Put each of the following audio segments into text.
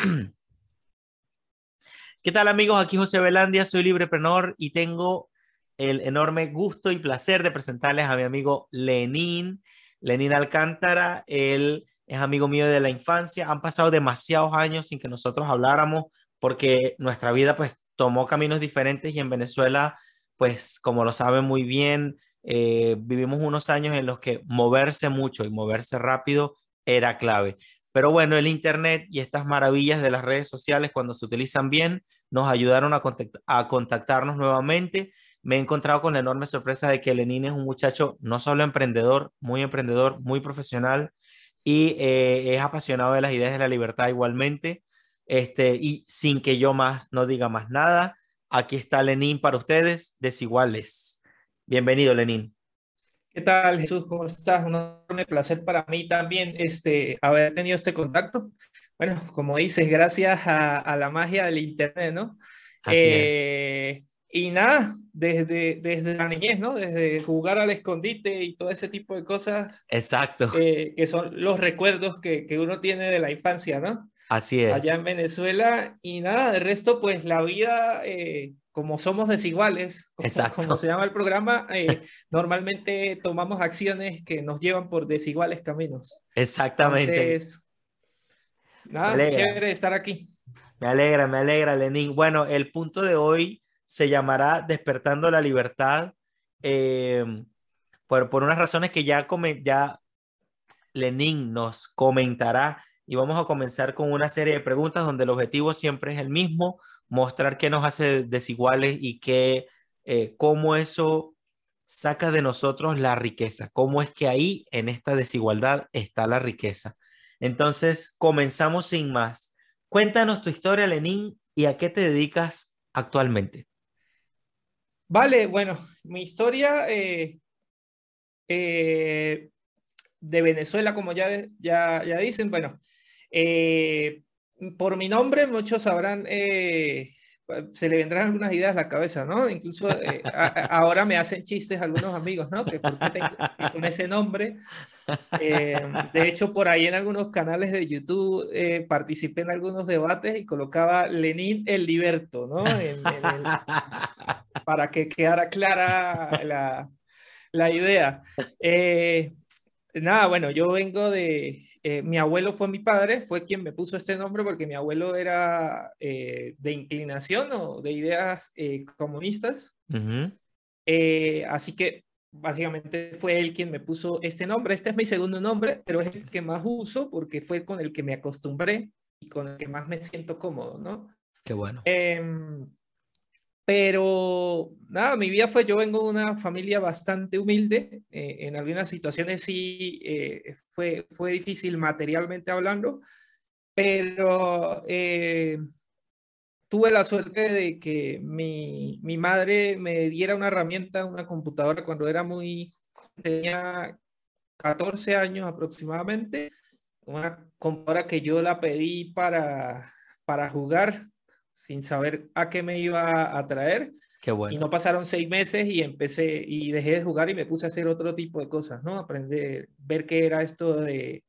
¿Qué tal amigos? Aquí José Belandia, soy libreprenor y tengo el enorme gusto y placer de presentarles a mi amigo Lenín, Lenín Alcántara. Él es amigo mío de la infancia. Han pasado demasiados años sin que nosotros habláramos porque nuestra vida pues tomó caminos diferentes y en Venezuela pues como lo saben muy bien, eh, vivimos unos años en los que moverse mucho y moverse rápido era clave. Pero bueno, el Internet y estas maravillas de las redes sociales, cuando se utilizan bien, nos ayudaron a, a contactarnos nuevamente. Me he encontrado con la enorme sorpresa de que Lenin es un muchacho no solo emprendedor, muy emprendedor, muy profesional y eh, es apasionado de las ideas de la libertad igualmente. Este, y sin que yo más no diga más nada, aquí está Lenin para ustedes, desiguales. Bienvenido, Lenin. ¿Qué tal, Jesús? ¿Cómo estás? Un enorme placer para mí también este, haber tenido este contacto. Bueno, como dices, gracias a, la magia del Internet, ¿no? Eh, y nada, desde, desde la niñez, ¿no? Desde jugar al escondite y todo ese tipo de cosas. Exacto. Eh, que son los recuerdos que, que, uno tiene de la infancia, ¿no? Así es. Allá en Venezuela. Y nada, de resto, pues la vida eh, como somos desiguales, como, se llama el programa, eh, normalmente tomamos acciones que nos llevan por desiguales caminos. Exactamente. Entonces, nada, chévere estar aquí. Me alegra, me alegra, Lenín. Bueno, el punto de hoy se llamará Despertando la Libertad, eh, por, por unas razones que ya, ya Lenín nos comentará y vamos a comenzar con una serie de preguntas donde el objetivo siempre es el mismo, mostrar qué nos hace desiguales y que, eh, cómo eso saca de nosotros la riqueza, cómo es que ahí en esta desigualdad está la riqueza. Entonces, comenzamos sin más. Cuéntanos tu historia, Lenín, y a qué te dedicas actualmente. Vale, bueno, mi historia eh, eh, de Venezuela, como ya, ya, ya dicen, bueno, por mi nombre, muchos sabrán, eh, se le vendrán algunas ideas a la cabeza, ¿no? Incluso eh, ahora me hacen chistes algunos amigos, ¿no? Que por qué tengo con ese nombre. Eh, de hecho, por ahí en algunos canales de YouTube participé en algunos debates y colocaba Lenin el Liberto, ¿no? para que quedara clara la, la idea. nada, bueno, yo vengo de, eh, mi abuelo fue mi padre, fue quien me puso este nombre porque mi abuelo era eh, de inclinación o de ideas eh, comunistas. así que básicamente fue él quien me puso este nombre. Este es mi segundo nombre, pero es el que más uso porque fue con el que me acostumbré y con el que más me siento cómodo, ¿no? Qué bueno. Pero nada, mi vida fue, yo vengo de una familia bastante humilde, eh, en algunas situaciones sí eh, fue, fue difícil materialmente hablando, pero eh, tuve la suerte de que mi, mi, madre me diera una herramienta, una computadora cuando era muy, tenía 14 años aproximadamente, una computadora que yo la pedí para, para jugar sin saber a qué me iba a traer. Qué bueno. Y no pasaron seis meses y empecé y dejé de jugar y me puse a hacer otro tipo de cosas, ¿no? Aprender, ver qué era esto de,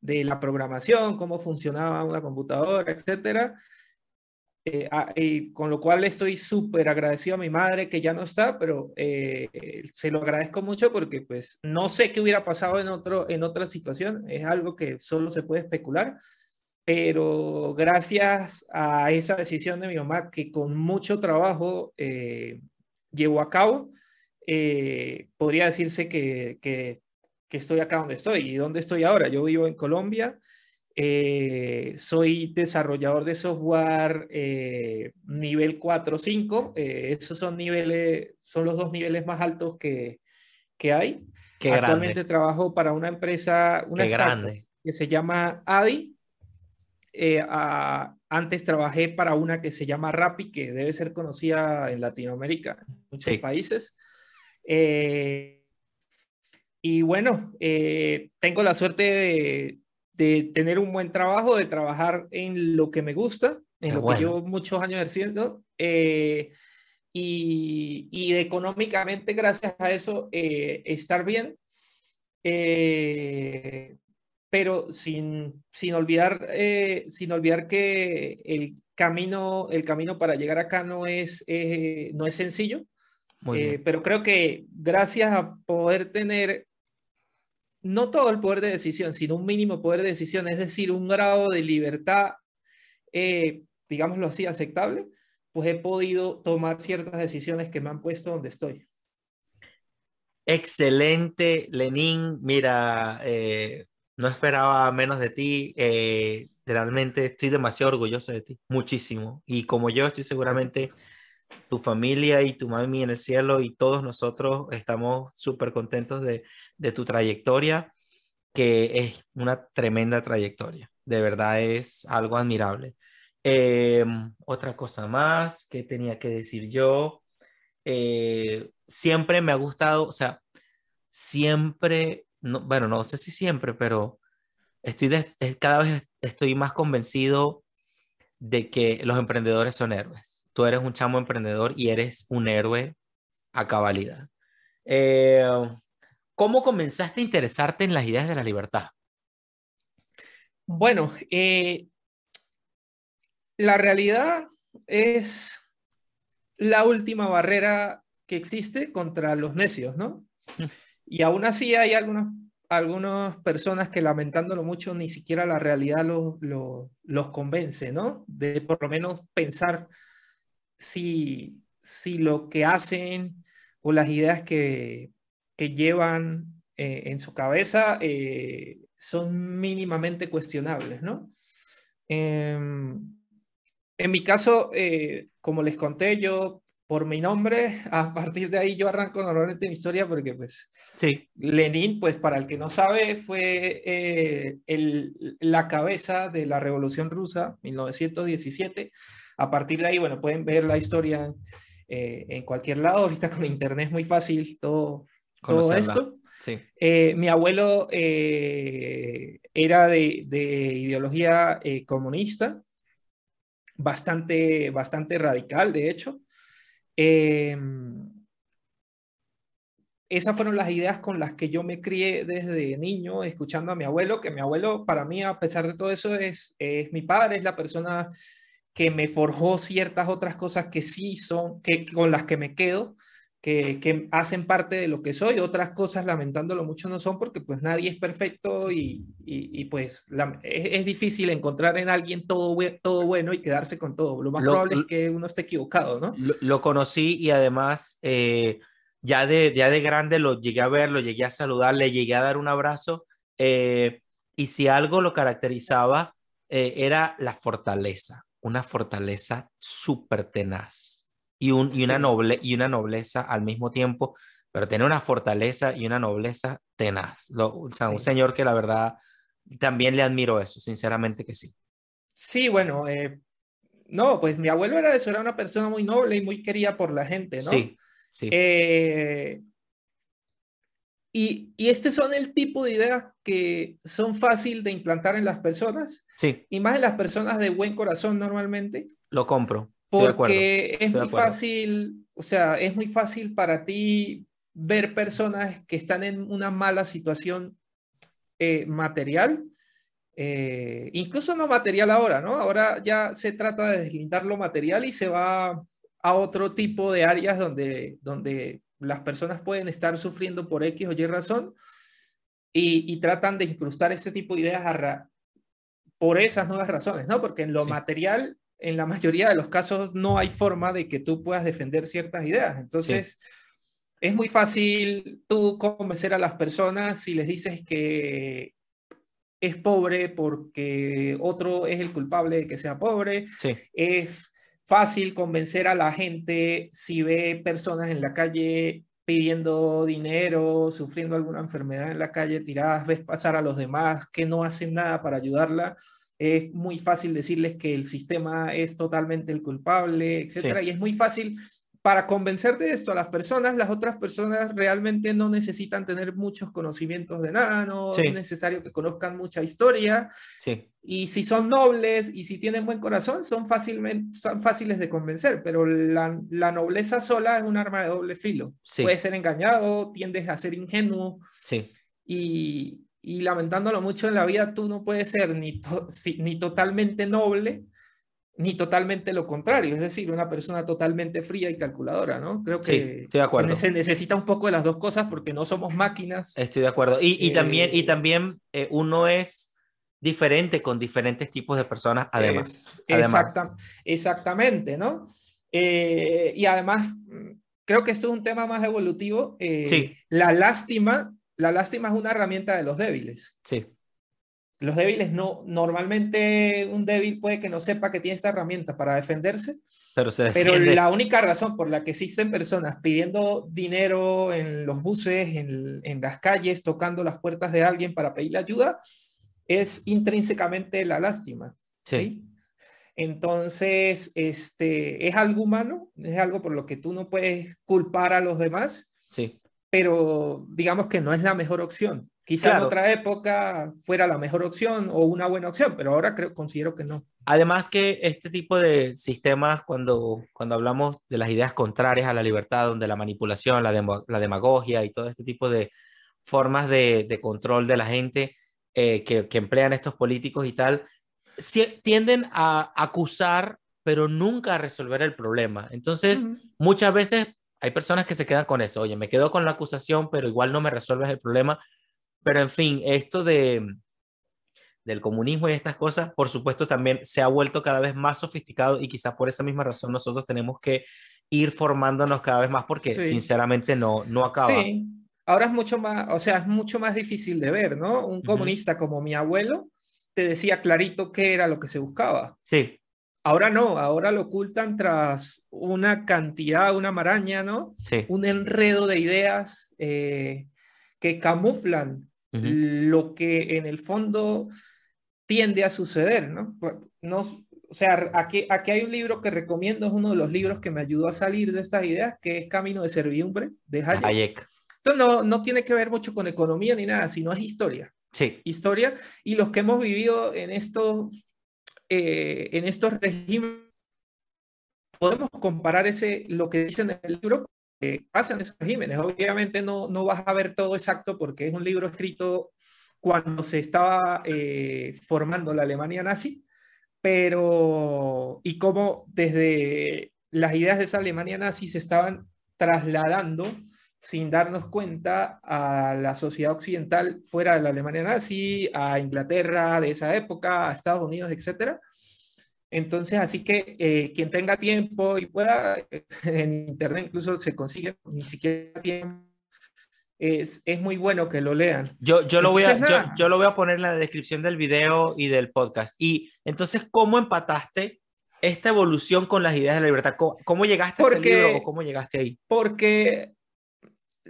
de la programación, cómo funcionaba una computadora, etcétera. Eh, y con lo cual estoy súper agradecido a mi madre que ya no está, pero eh, se lo agradezco mucho porque pues no sé qué hubiera pasado en, otro, en otra situación, es algo que solo se puede especular, pero gracias a esa decisión de mi mamá que con mucho trabajo eh, llevó a cabo, eh, podría decirse que, que, estoy acá donde estoy. ¿Y dónde estoy ahora? Yo vivo en Colombia, eh, soy desarrollador de software nivel 4 o 5, esos son, niveles, son los dos niveles más altos que, que hay. Actualmente trabajo para una empresa, una grande. que se llama ADI, eh, antes trabajé para una que se llama Rappi, que debe ser conocida en Latinoamérica, en muchos países. Eh, y bueno, eh, tengo la suerte de, tener un buen trabajo, de trabajar en lo que me gusta, en lo que llevo muchos años ejerciendo. y, y, económicamente, gracias a eso, estar bien. Pero sin, sin, olvidar, eh, sin olvidar que el camino, el camino para llegar acá no es, eh, no es sencillo. Eh, pero creo que gracias a poder tener no todo el poder de decisión, sino un mínimo poder de decisión, es decir, un grado de libertad, digámoslo así, aceptable, pues he podido tomar ciertas decisiones que me han puesto donde estoy. Excelente, Lenín. Mira, no esperaba menos de ti. Eh, realmente estoy demasiado orgulloso de ti, muchísimo. Y como yo estoy seguramente tu familia y tu mami en el cielo y todos nosotros estamos súper contentos de, de tu trayectoria, que es una tremenda trayectoria. De verdad es algo admirable. Em, otra cosa más que tenía que decir yo. Eh, siempre me ha gustado, o sea, siempre bueno, no sé si siempre, pero estoy cada vez estoy más convencido de que los emprendedores son héroes. Tú eres un chamo emprendedor y eres un héroe a cabalidad. Eh, ¿Cómo comenzaste a interesarte en las ideas de la libertad? Bueno, eh, la realidad es la última barrera que existe contra los necios, ¿no? Y aún así hay algunas, algunas personas que lamentándolo mucho ni siquiera la realidad los, los, convence, ¿no? De por lo menos pensar si, si lo que hacen o las ideas que, que llevan eh, en su cabeza eh, son mínimamente cuestionables, ¿no? Em, en mi caso, eh, como les conté, yo por mi nombre, a partir de ahí yo arranco normalmente mi historia porque pues sí. Lenin, pues para el que no sabe, fue eh, el, la cabeza de la Revolución Rusa, 1917. A partir de ahí, bueno, pueden ver la historia eh, en cualquier lado. Ahorita con internet es muy fácil todo, todo esto. Sí. Eh, mi abuelo era de, de ideología comunista, bastante, bastante radical, de hecho. Em, esas fueron las ideas con las que yo me crié desde niño, escuchando a mi abuelo, que mi abuelo para mí, a pesar de todo eso, es, es mi padre, es la persona que me forjó ciertas otras cosas que sí son, que, con las que me quedo, que, que, hacen parte de lo que soy, otras cosas lamentándolo mucho no son porque pues nadie es perfecto y, y, pues es, difícil encontrar en alguien todo, todo bueno y quedarse con todo. Lo más probable es que uno esté equivocado, ¿no? Lo, conocí y además eh, ya, de, ya de grande lo llegué a ver, lo llegué a saludar, le llegué a dar un abrazo eh, y si algo lo caracterizaba eh, era la fortaleza, una fortaleza súper tenaz y, un, y, una noble, y una nobleza al mismo tiempo, pero tiene una fortaleza y una nobleza tenaz. o sea, un señor que la verdad también le admiro eso, sinceramente que sí. Sí, bueno, eh, no, pues mi abuelo era eso, era una persona muy noble y muy querida por la gente, ¿no? Sí, sí. Eh, y, y este son el tipo de ideas que son fácil de implantar en las personas. Sí. Y más en las personas de buen corazón normalmente. Lo compro. Porque es muy fácil, o sea, es muy fácil para ti ver personas que están en una mala situación eh, material, eh, incluso no material ahora, ¿no? Ahora ya se trata de deslindar lo material y se va a otro tipo de áreas donde, donde las personas pueden estar sufriendo por X o Y razón y, tratan de incrustar ese tipo de ideas por esas nuevas razones, ¿no? Porque en lo material en la mayoría de los casos no hay forma de que tú puedas defender ciertas ideas. Entonces, es muy fácil tú convencer a las personas si les dices que es pobre porque otro es el culpable de que sea pobre. Es fácil convencer a la gente si ve personas en la calle pidiendo dinero, sufriendo alguna enfermedad en la calle, tiradas, ves pasar a los demás que no hacen nada para ayudarla es muy fácil decirles que el sistema es totalmente el culpable, etcétera, y es muy fácil para convencer de esto a las personas, las otras personas realmente no necesitan tener muchos conocimientos de nada, no es necesario que conozcan mucha historia. Y si son nobles y si tienen buen corazón, son, fácilmente, son fáciles de convencer, pero la, la nobleza sola es un arma de doble filo. Puede ser engañado, tiendes a ser ingenuo. Sí. Y, y lamentándolo mucho en la vida, tú no puedes ser ni, ni totalmente noble, ni totalmente lo contrario, es decir, una persona totalmente fría y calculadora, ¿no? Creo que estoy de acuerdo. se necesita un poco de las dos cosas porque no somos máquinas. Estoy de acuerdo. Y, y también, y eh, también eh, uno es diferente con diferentes tipos de personas, además. exactamente, ¿no? Eh, y además, creo que esto es un tema más evolutivo. sí. La lástima, la lástima es una herramienta de los débiles. Sí los débiles no, normalmente un débil puede que no sepa que tiene esta herramienta para defenderse, pero, pero la única razón por la que existen personas pidiendo dinero en los buses, en, en, las calles, tocando las puertas de alguien para pedirle ayuda, es intrínsecamente la lástima. Sí. Entonces, este, es algo humano, es algo por lo que tú no puedes culpar a los demás. Sí. Pero digamos que no es la mejor opción. Quizá en otra época fuera la mejor opción o una buena opción, pero ahora creo, considero que no. Además que este tipo de sistemas, cuando, cuando hablamos de las ideas contrarias a la libertad, donde la manipulación, la, la demagogia y todo este tipo de formas de, de control de la gente eh, que, que, emplean estos políticos y tal, tienden a acusar, pero nunca a resolver el problema. Entonces, muchas veces hay personas que se quedan con eso, oye, me quedo con la acusación, pero igual no me resuelves el problema pero en fin, esto de, del comunismo y estas cosas, por supuesto, también se ha vuelto cada vez más sofisticado y quizás por esa misma razón nosotros tenemos que ir formándonos cada vez más porque sinceramente no, no acaba. Sí, ahora es mucho más, o sea, es mucho más difícil de ver, ¿no? Un comunista como mi abuelo te decía clarito qué era lo que se buscaba. Sí. Ahora no, ahora lo ocultan tras una cantidad, una maraña, ¿no? Sí. Un enredo de ideas eh, que camuflan lo que en el fondo tiende a suceder, ¿no? no o sea, aquí, aquí hay un libro que recomiendo, es uno de los libros que me ayudó a salir de estas ideas, que es Camino de Servidumbre, de Hayek. Entonces, no, no tiene que ver mucho con economía ni nada, sino es historia. Sí. Historia, y los que hemos vivido en estos, eh, en estos regímenes, podemos comparar ese, lo que dicen en el libro pasan esos regímenes. Obviamente no, no vas a ver todo exacto porque es un libro escrito cuando se estaba eh, formando la Alemania nazi, pero y cómo desde las ideas de esa Alemania nazi se estaban trasladando sin darnos cuenta a la sociedad occidental fuera de la Alemania nazi, a Inglaterra de esa época, a Estados Unidos, etcétera entonces, así que eh, quien tenga tiempo y pueda, en internet incluso se consigue ni siquiera tiempo. Es, es muy bueno que lo lean. Yo, yo, lo voy a, yo, lo voy a poner en la descripción del video y del podcast. Y entonces, ¿cómo empataste esta evolución con las ideas de la libertad? ¿Cómo, llegaste a ese libro o cómo llegaste ahí? Porque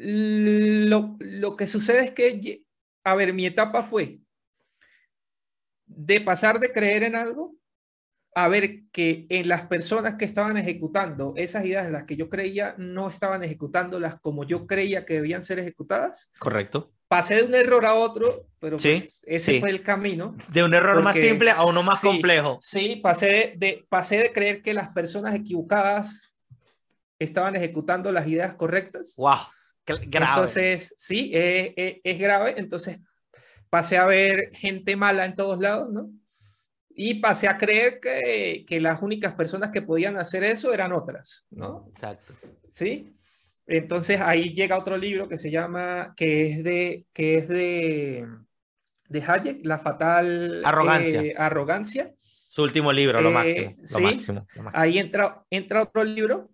lo, lo que sucede es que, a ver, mi etapa fue de pasar de creer en algo a ver que en las personas que estaban ejecutando esas ideas en las que yo creía no estaban ejecutándolas como yo creía que debían ser ejecutadas. Correcto. Pasé de un error a otro, pero pues ese fue el camino. De un error más simple a uno más complejo. Sí, pasé de, pasé de creer que las personas equivocadas estaban ejecutando las ideas correctas. ¡Wow! Grave. Entonces, sí, es grave. Entonces, pasé a ver gente mala en todos lados, ¿no? y pasé a creer que, que, las únicas personas que podían hacer eso eran otras, ¿no? Exacto. ¿Sí? Entonces ahí llega otro libro que se llama, que es de, que es de, de Hayek, La fatal arrogancia. Eh, arrogancia. Su último libro, lo, eh, máximo, lo, ¿sí? máximo, Ahí entra, entra otro libro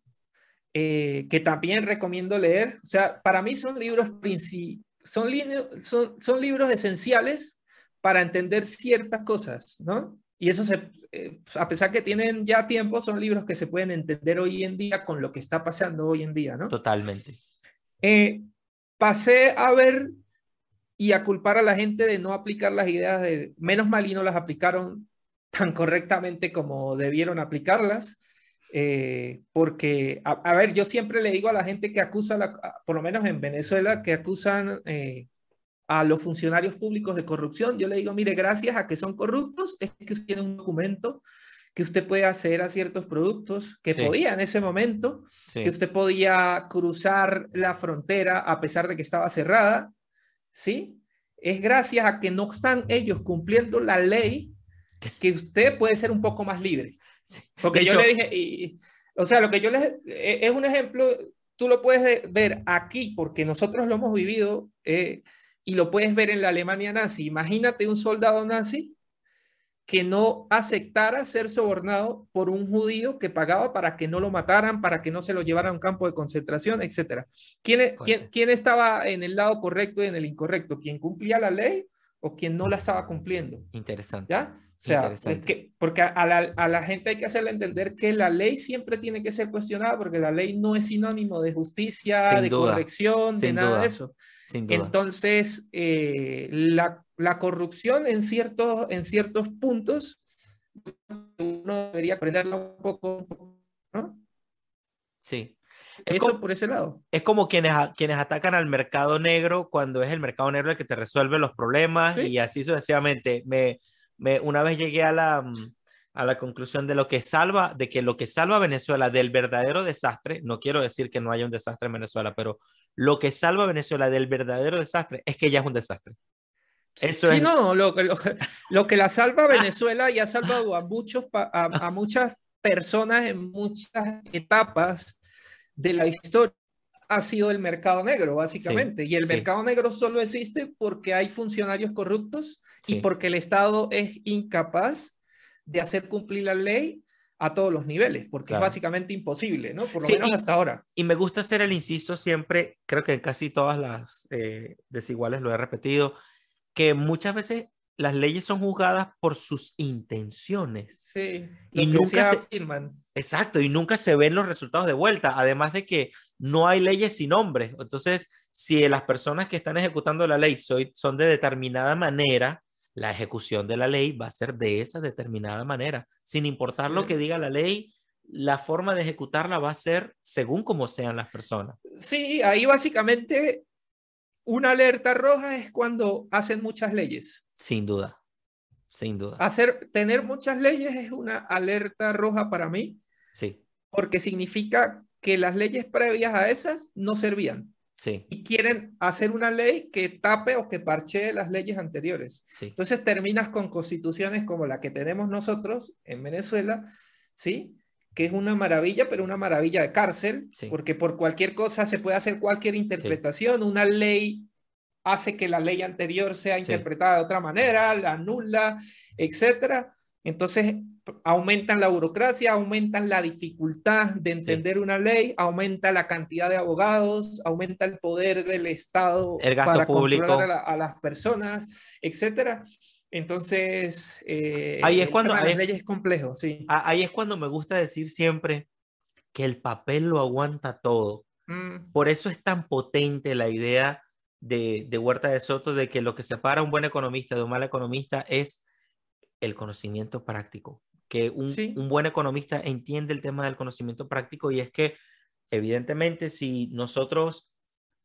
eh, que también recomiendo leer. O sea, para mí son libros, son, son, son libros esenciales para entender ciertas cosas, ¿no? Y eso, se, eh, a pesar que tienen ya tiempo, son libros que se pueden entender hoy en día con lo que está pasando hoy en día, ¿no? Totalmente. Eh, pasé a ver y a culpar a la gente de no aplicar las ideas de, menos mal y no las aplicaron tan correctamente como debieron aplicarlas. Eh, porque, a, ver, yo siempre le digo a la gente que acusa, la, por lo menos en Venezuela, que acusan a los funcionarios públicos de corrupción, yo le digo, mire, gracias a que son corruptos, es que usted tiene un documento que usted puede hacer a ciertos productos, que podía en ese momento, que usted podía cruzar la frontera a pesar de que estaba cerrada, ¿sí? es gracias a que no están ellos cumpliendo la ley que usted puede ser un poco más libre. Porque yo le dije, o sea, lo que yo les, e, es un ejemplo, tú lo puedes ver aquí porque nosotros lo hemos vivido eh, y lo puedes ver en la Alemania nazi. Imagínate un soldado nazi que no aceptara ser sobornado por un judío que pagaba para que no lo mataran, para que no se lo llevaran a un campo de concentración, etc. ¿Quién, quién, quién estaba en el lado correcto y en el incorrecto? ¿Quién cumplía la ley o quién no la estaba cumpliendo? Interesante. ¿Ya? O sea, es que, porque a la, a la, gente hay que hacerle entender que la ley siempre tiene que ser cuestionada, porque la ley no es sinónimo de justicia, de corrección, de nada de eso. Entonces, eh, la, la, corrupción en ciertos, en ciertos puntos, uno debería aprenderla un poco, ¿no? Sí. Eso por ese lado. Es como quienes, quienes atacan al mercado negro cuando es el mercado negro el que te resuelve los problemas y así sucesivamente. Me, una vez llegué a la, mm, a la conclusión de lo que salva, de que lo que salva a Venezuela del verdadero desastre, no quiero decir que no haya un desastre en Venezuela, pero lo que salva a Venezuela del verdadero desastre es que ya es un desastre. Eso sí, no, lo, lo, lo, que la salva a Venezuela y ha salvado a, muchos, a, a muchas personas en muchas etapas de la historia ha sido el mercado negro, básicamente. y el mercado negro solo existe porque hay funcionarios corruptos y porque el Estado es incapaz de hacer cumplir la ley a todos los niveles, porque es básicamente imposible, ¿no? Por lo menos hasta ahora. Y me gusta hacer el inciso siempre, creo que en casi todas las eh, desiguales lo he repetido, que muchas veces las leyes son juzgadas por sus intenciones. Sí, y nunca se afirman. Exacto, y nunca se ven los resultados de vuelta, además de que no hay leyes sin hombres. Entonces, si las personas que están ejecutando la ley son de determinada manera, la ejecución de la ley va a ser de esa determinada manera. Sin importar lo que diga la ley, la forma de ejecutarla va a ser según como sean las personas. Sí, ahí básicamente una alerta roja es cuando hacen muchas leyes. Sin duda, sin duda. Hacer, tener muchas leyes es una alerta roja para mí. Sí. Porque significa que las leyes previas a esas no servían. Sí. Y quieren hacer una ley que tape o que parchee las leyes anteriores. Sí. Entonces terminas con constituciones como la que tenemos nosotros en Venezuela, ¿sí? Que es una maravilla, pero una maravilla de cárcel, porque por cualquier cosa se puede hacer cualquier interpretación. Una ley hace que la ley anterior sea interpretada de otra manera, la anula, etcétera. Entonces, aumentan la burocracia, aumentan la dificultad de entender una ley, aumenta la cantidad de abogados, aumenta el poder del Estado para público. controlar a, las personas, etcétera. Entonces, eh, ahí es cuando la ley es complejo, sí. Ahí es cuando me gusta decir siempre que el papel lo aguanta todo. Mm. Por eso es tan potente la idea de, de Huerta de Soto de que lo que separa a un buen economista de un mal economista es el conocimiento práctico, que un, un, buen economista entiende el tema del conocimiento práctico y es que evidentemente si nosotros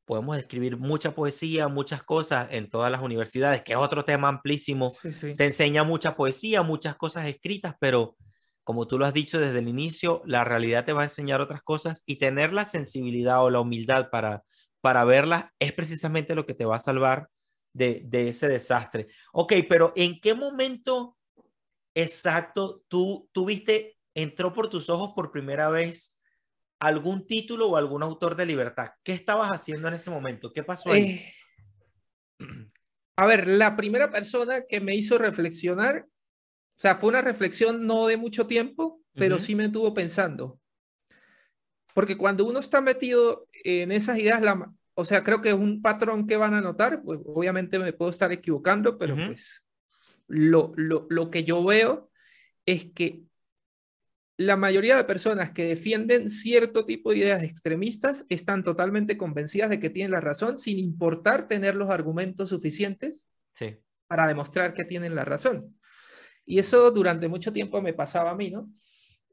podemos escribir mucha poesía, muchas cosas en todas las universidades, que es otro tema amplísimo, se enseña mucha poesía, muchas cosas escritas, pero como tú lo has dicho desde el inicio, la realidad te va a enseñar otras cosas y tener la sensibilidad o la humildad para, para verlas es precisamente lo que te va a salvar de, de ese desastre. Ok, pero ¿en qué momento exacto, tú tuviste, entró por tus ojos por primera vez algún título o algún autor de libertad. ¿Qué estabas haciendo en ese momento? ¿Qué pasó ahí? Eh, a ver, la primera persona que me hizo reflexionar, o sea, fue una reflexión no de mucho tiempo, pero sí me tuvo pensando. Porque cuando uno está metido en esas ideas, la, o sea, creo que es un patrón que van a notar, pues obviamente me puedo estar equivocando, pero pues lo, lo, que yo veo es que la mayoría de personas que defienden cierto tipo de ideas extremistas están totalmente convencidas de que tienen la razón, sin importar tener los argumentos suficientes para demostrar que tienen la razón. Y eso durante mucho tiempo me pasaba a mí, ¿no?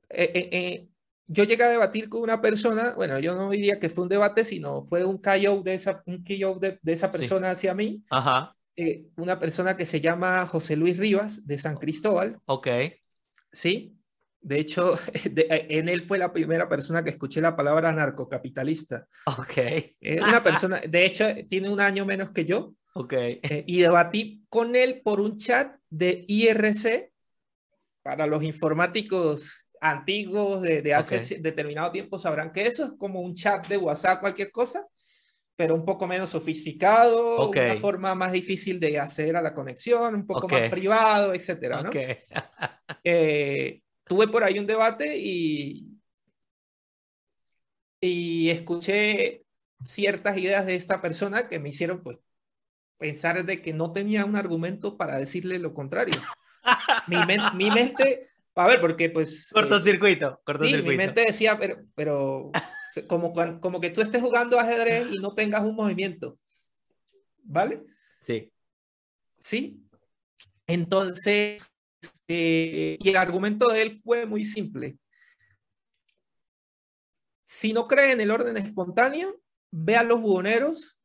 Eh, eh, eh, yo llegué a debatir con una persona, bueno, yo no diría que fue un debate, sino fue un KO de esa, un de, de, esa persona hacia mí. Ajá. Eh, una persona que se llama José Luis Rivas de San Cristóbal. Ok. Sí. De hecho, en él fue la primera persona que escuché la palabra narcocapitalista. Ok. Es una persona, de hecho, tiene un año menos que yo. Ok. Eh, y debatí con él por un chat de IRC. Para los informáticos antiguos de, hace determinado tiempo sabrán que eso es como un chat de WhatsApp, cualquier cosa, pero un poco menos sofisticado, una forma más difícil de hacer a la conexión, un poco más privado, etcétera, ¿no? Eh, tuve por ahí un debate y, y escuché ciertas ideas de esta persona que me hicieron pues pensar de que no tenía un argumento para decirle lo contrario. mi, mi mente, a ver, porque pues... Cortocircuito, cortocircuito. Sí, mi mente decía, pero, pero como, como que tú estés jugando ajedrez y no tengas un movimiento. ¿Vale? Sí. Sí. Entonces, eh, y el argumento de él fue muy simple. Si no cree en el orden espontáneo, ve a los buhoneros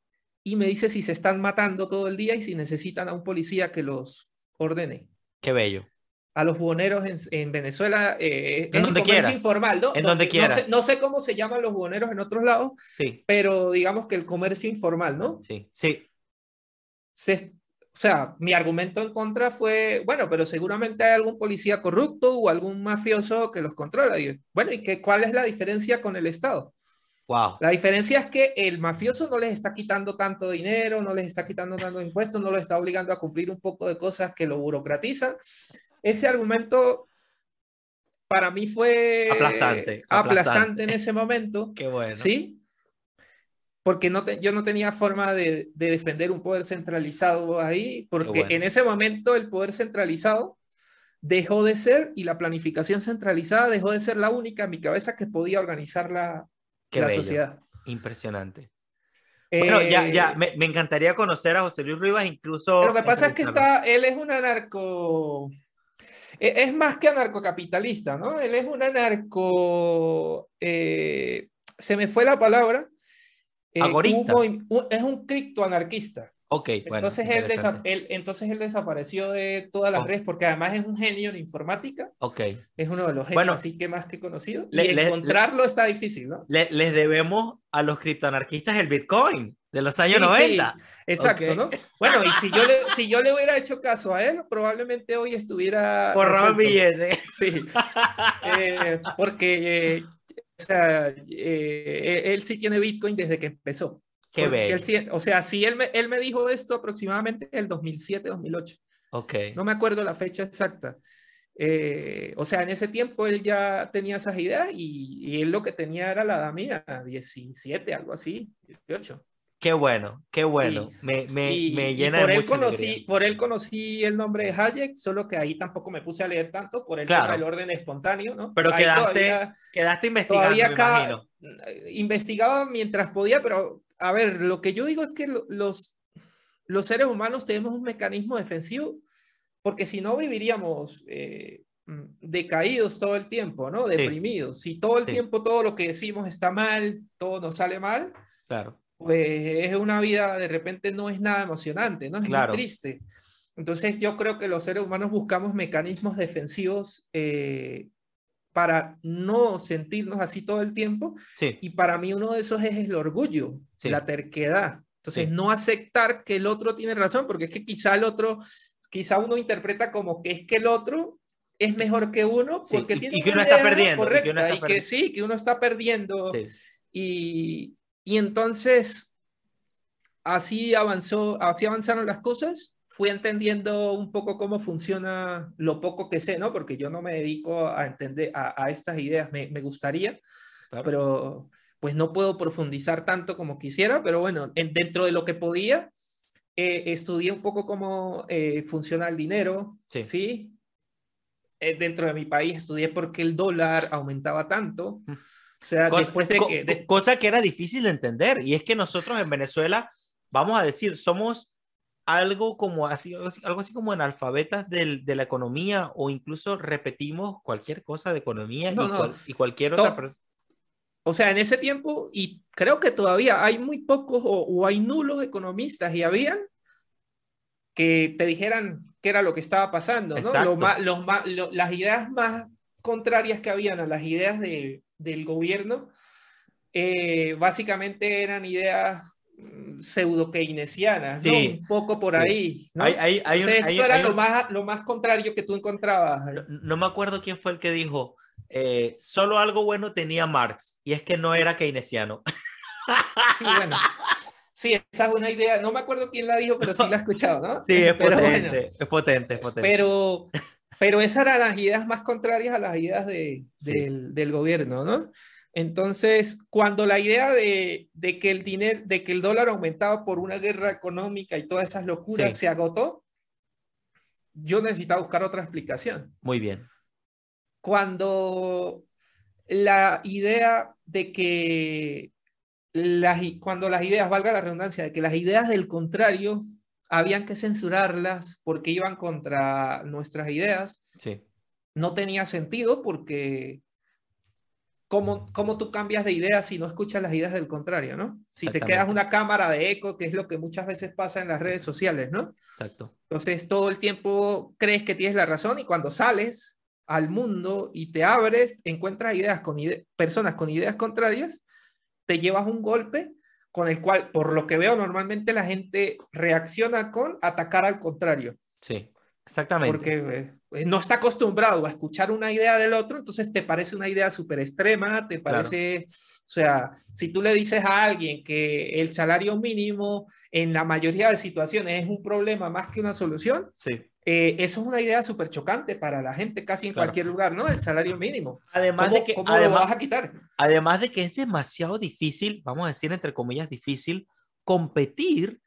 y me dice si se están matando todo el día y si necesitan a un policía que los ordene. Qué bello. A los buhoneros en, Venezuela eh, en donde comercio informal, ¿no? En donde, quieras. No sé, cómo se llaman los buhoneros en otros lados, sí. pero digamos que el comercio informal, ¿no? Sí, sí. Se, o sea, mi argumento en contra fue, bueno, pero seguramente hay algún policía corrupto o algún mafioso que los controla. Y, bueno, ¿y qué, cuál es la diferencia con el Estado? Wow. La diferencia es que el mafioso no les está quitando tanto dinero, no les está quitando tanto impuestos, no los está obligando a cumplir un poco de cosas que lo burocratizan. Ese argumento para mí fue aplastante, aplastante, en ese momento. Qué bueno. Sí, porque no yo no tenía forma de, defender un poder centralizado ahí, porque en ese momento el poder centralizado dejó de ser y la planificación centralizada dejó de ser la única en mi cabeza que podía organizar la, la sociedad. Impresionante. bueno, ya, ya, eh, me, encantaría conocer a José Luis Rivas, incluso. Lo que pasa es que está, él es un anarco, es más que anarcocapitalista, ¿no? Él es un anarco, eh, se me fue la palabra, eh, es un criptoanarquista. Ok, bueno. Entonces él, entonces él desapareció de todas las redes porque además es un genio en informática. Ok. Es uno de los genios bueno, así que más que conocido. y encontrarlo está difícil, ¿no? les debemos a los criptoanarquistas el Bitcoin de los años 90. exacto, ¿no? Bueno, y si yo, le, si yo le hubiera hecho caso a él, probablemente hoy estuviera... Por billete. Sí. Eh, porque... Eh, o sea, eh, él sí tiene Bitcoin desde que empezó. Qué bello. o sea, sí, él me, él me dijo esto aproximadamente en el 2007, 2008. Ok. No me acuerdo la fecha exacta. Eh, o sea, en ese tiempo él ya tenía esas ideas y, y, él lo que tenía era la edad mía, 17, algo así, 18. Qué bueno, qué bueno. me, me, me, llena por de él conocí, Por él conocí el nombre de Hayek, solo que ahí tampoco me puse a leer tanto por el tema del orden espontóneo, ¿no? Pero quedaste, quedaste investigando, todavía Investigaba mientras podía, pero a ver, lo que yo digo es que los, los seres humanos tenemos un mecanismo defensivo, porque si no viviríamos eh, decaídos todo el tiempo, ¿no? Deprimidos. Si todo el tiempo todo lo que decimos está mal, todo nos sale mal. Claro pues es una vida de repente no es nada emocionante, ¿no? Es muy triste. Entonces yo creo que los seres humanos buscamos mecanismos defensivos eh, para no sentirnos así todo el tiempo. Y para mí uno de esos es el orgullo, la terquedad. Entonces no aceptar que el otro tiene razón, porque es que quizá el otro, quizá uno interpreta como que es que el otro es mejor que uno porque tiene y que uno está perdiendo y que, sí que uno está perdiendo y, y entonces, así avanzó, así avanzaron las cosas. Fui entendiendo un poco cómo funciona lo poco que sé, ¿no? Porque yo no me dedico a entender a, estas ideas, me, gustaría, pero pues no puedo profundizar tanto como quisiera, pero bueno, en, dentro de lo que podía, eh, estudié un poco cómo eh, funciona el dinero, ¿sí? Eh, dentro de mi país estudié por qué el dólar aumentaba tanto. O sea, cosa, después de que... Cosa que era difícil de entender. Y es que nosotros en Venezuela, vamos a decir, somos algo como así, algo así como analfabetas del, de la economía o incluso repetimos cualquier cosa de economía y, cualquier otra persona. O sea, en ese tiempo, y creo que todavía hay muy pocos o, hay nulos economistas y habían que te dijeran qué era lo que estaba pasando, ¿no? Lo más, los más, las ideas más contrarias que habían a las ideas de, del gobierno, eh, básicamente eran ideas pseudo keynesianas, ¿no? Un poco por ahí. ¿no? Hay, hay, esto era lo, más, lo más contrario que tú encontrabas. No, me acuerdo quién fue el que dijo, eh, solo algo bueno tenía Marx, y es que no era keynesiano. Sí, bueno. Sí, esa es una idea, no me acuerdo quién la dijo, pero sí la he escuchado, ¿no? Sí, es potente, es potente, es potente. Pero, pero esas eran las ideas más contrarias a las ideas de, del, del, gobierno, ¿no? Entonces, cuando la idea de, de, que el dinero, de que el dólar aumentaba por una guerra económica y todas esas locuras se agotó, yo necesitaba buscar otra explicación. Muy bien. Cuando la idea de que las, cuando las ideas, valga la redundancia, de que las ideas del contrario habían que censurarlas porque iban contra nuestras ideas, sí. no tenía sentido porque ¿cómo, ¿cómo, tú cambias de ideas si no escuchas las ideas del contrario, ¿no? Si te quedas una cámara de eco, que es lo que muchas veces pasa en las redes sociales, ¿no? Exacto. Entonces todo el tiempo crees que tienes la razón y cuando sales al mundo y te abres, encuentras ideas con personas con ideas contrarias, te llevas un golpe con el cual, por lo que veo, normalmente la gente reacciona con atacar al contrario. Sí, exactamente. Porque eh, no está acostumbrado a escuchar una idea del otro, entonces te parece una idea súper extrema, te parece, o sea, si tú le dices a alguien que el salario mínimo en la mayoría de situaciones es un problema más que una solución, sí. Eh, eso es una idea súper chocante para la gente casi en cualquier lugar, ¿no? El salario mínimo. Además de que, ¿cómo además, lo vas a quitar? Además de que es demasiado difícil, vamos a decir entre comillas difícil, competir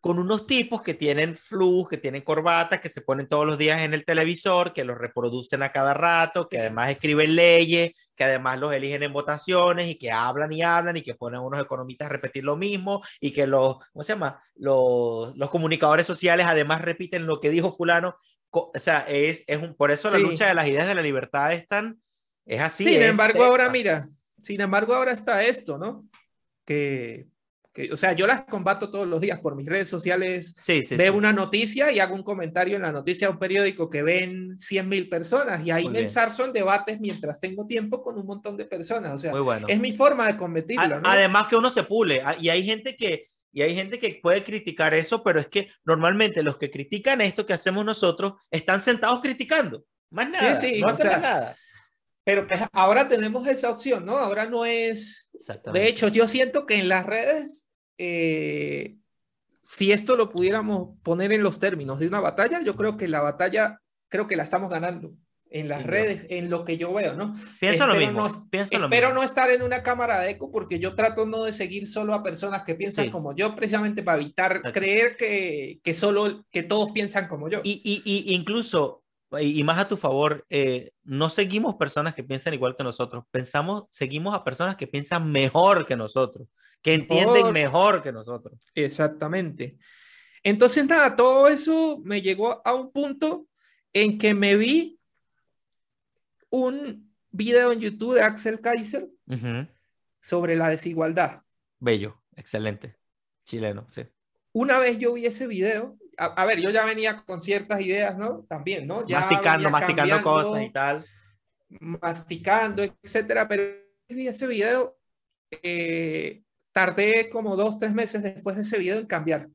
con unos tipos que tienen flux, que tienen corbatas, que se ponen todos los días en el televisor, que los reproducen a cada rato, que además escriben leyes, que además los eligen en votaciones y que hablan y hablan y que ponen a unos economistas a repetir lo mismo y que los, ¿cómo se llama? Los, los comunicadores sociales además repiten lo que dijo fulano. O sea, es, es un, por eso la lucha de las ideas de la libertad es tan, es así. Sin es embargo, ahora mira, sin embargo, ahora está esto, ¿no? Que que, o sea, yo las combato todos los días por mis redes sociales. Sí, sí, veo sí. una noticia y hago un comentario en la noticia de un periódico que ven 100 mil personas y ahí me ensarzo en debates mientras tengo tiempo con un montón de personas. O sea, Muy bueno. es mi forma de combatirlo. ¿no? Además que uno se pule y hay gente que y hay gente que puede criticar eso, pero es que normalmente los que critican esto que hacemos nosotros están sentados criticando. Más nada. Sí, sí, no hacen sea, nada. Pero pues ahora tenemos esa opción, ¿no? Ahora no es... De hecho, yo siento que en las redes eh, si esto lo pudiéramos poner en los términos de una batalla, yo creo que la batalla, creo que la estamos ganando en las Sí, redes, en lo que yo veo, ¿no? Pienso lo Espero mismo. no- pienso lo Espero mismo. no estar en una cámara de eco porque yo trato no de seguir solo a personas que piensan Sí. como yo, precisamente para evitar Exacto. creer que, que solo, que todos piensan como yo. Y, y, y incluso, y más a tu favor, eh, no seguimos personas que piensan igual que nosotros. Pensamos, seguimos a personas que piensan mejor que nosotros, que entienden Mejor. mejor que nosotros. Exactamente. Entonces, nada, todo eso me llegó a un punto en que me vi un video en YouTube de Axel Kaiser sobre la desigualdad. Bello, excelente. Chileno, sí. Una vez yo vi ese video, a, a ver, yo ya venía con ciertas ideas, ¿no? También, ¿no? Ya masticando, masticando cosas y tal. masticando, etcétera, pero vi ese video, eh, tardé como dos, tres meses después de ese video en cambiar.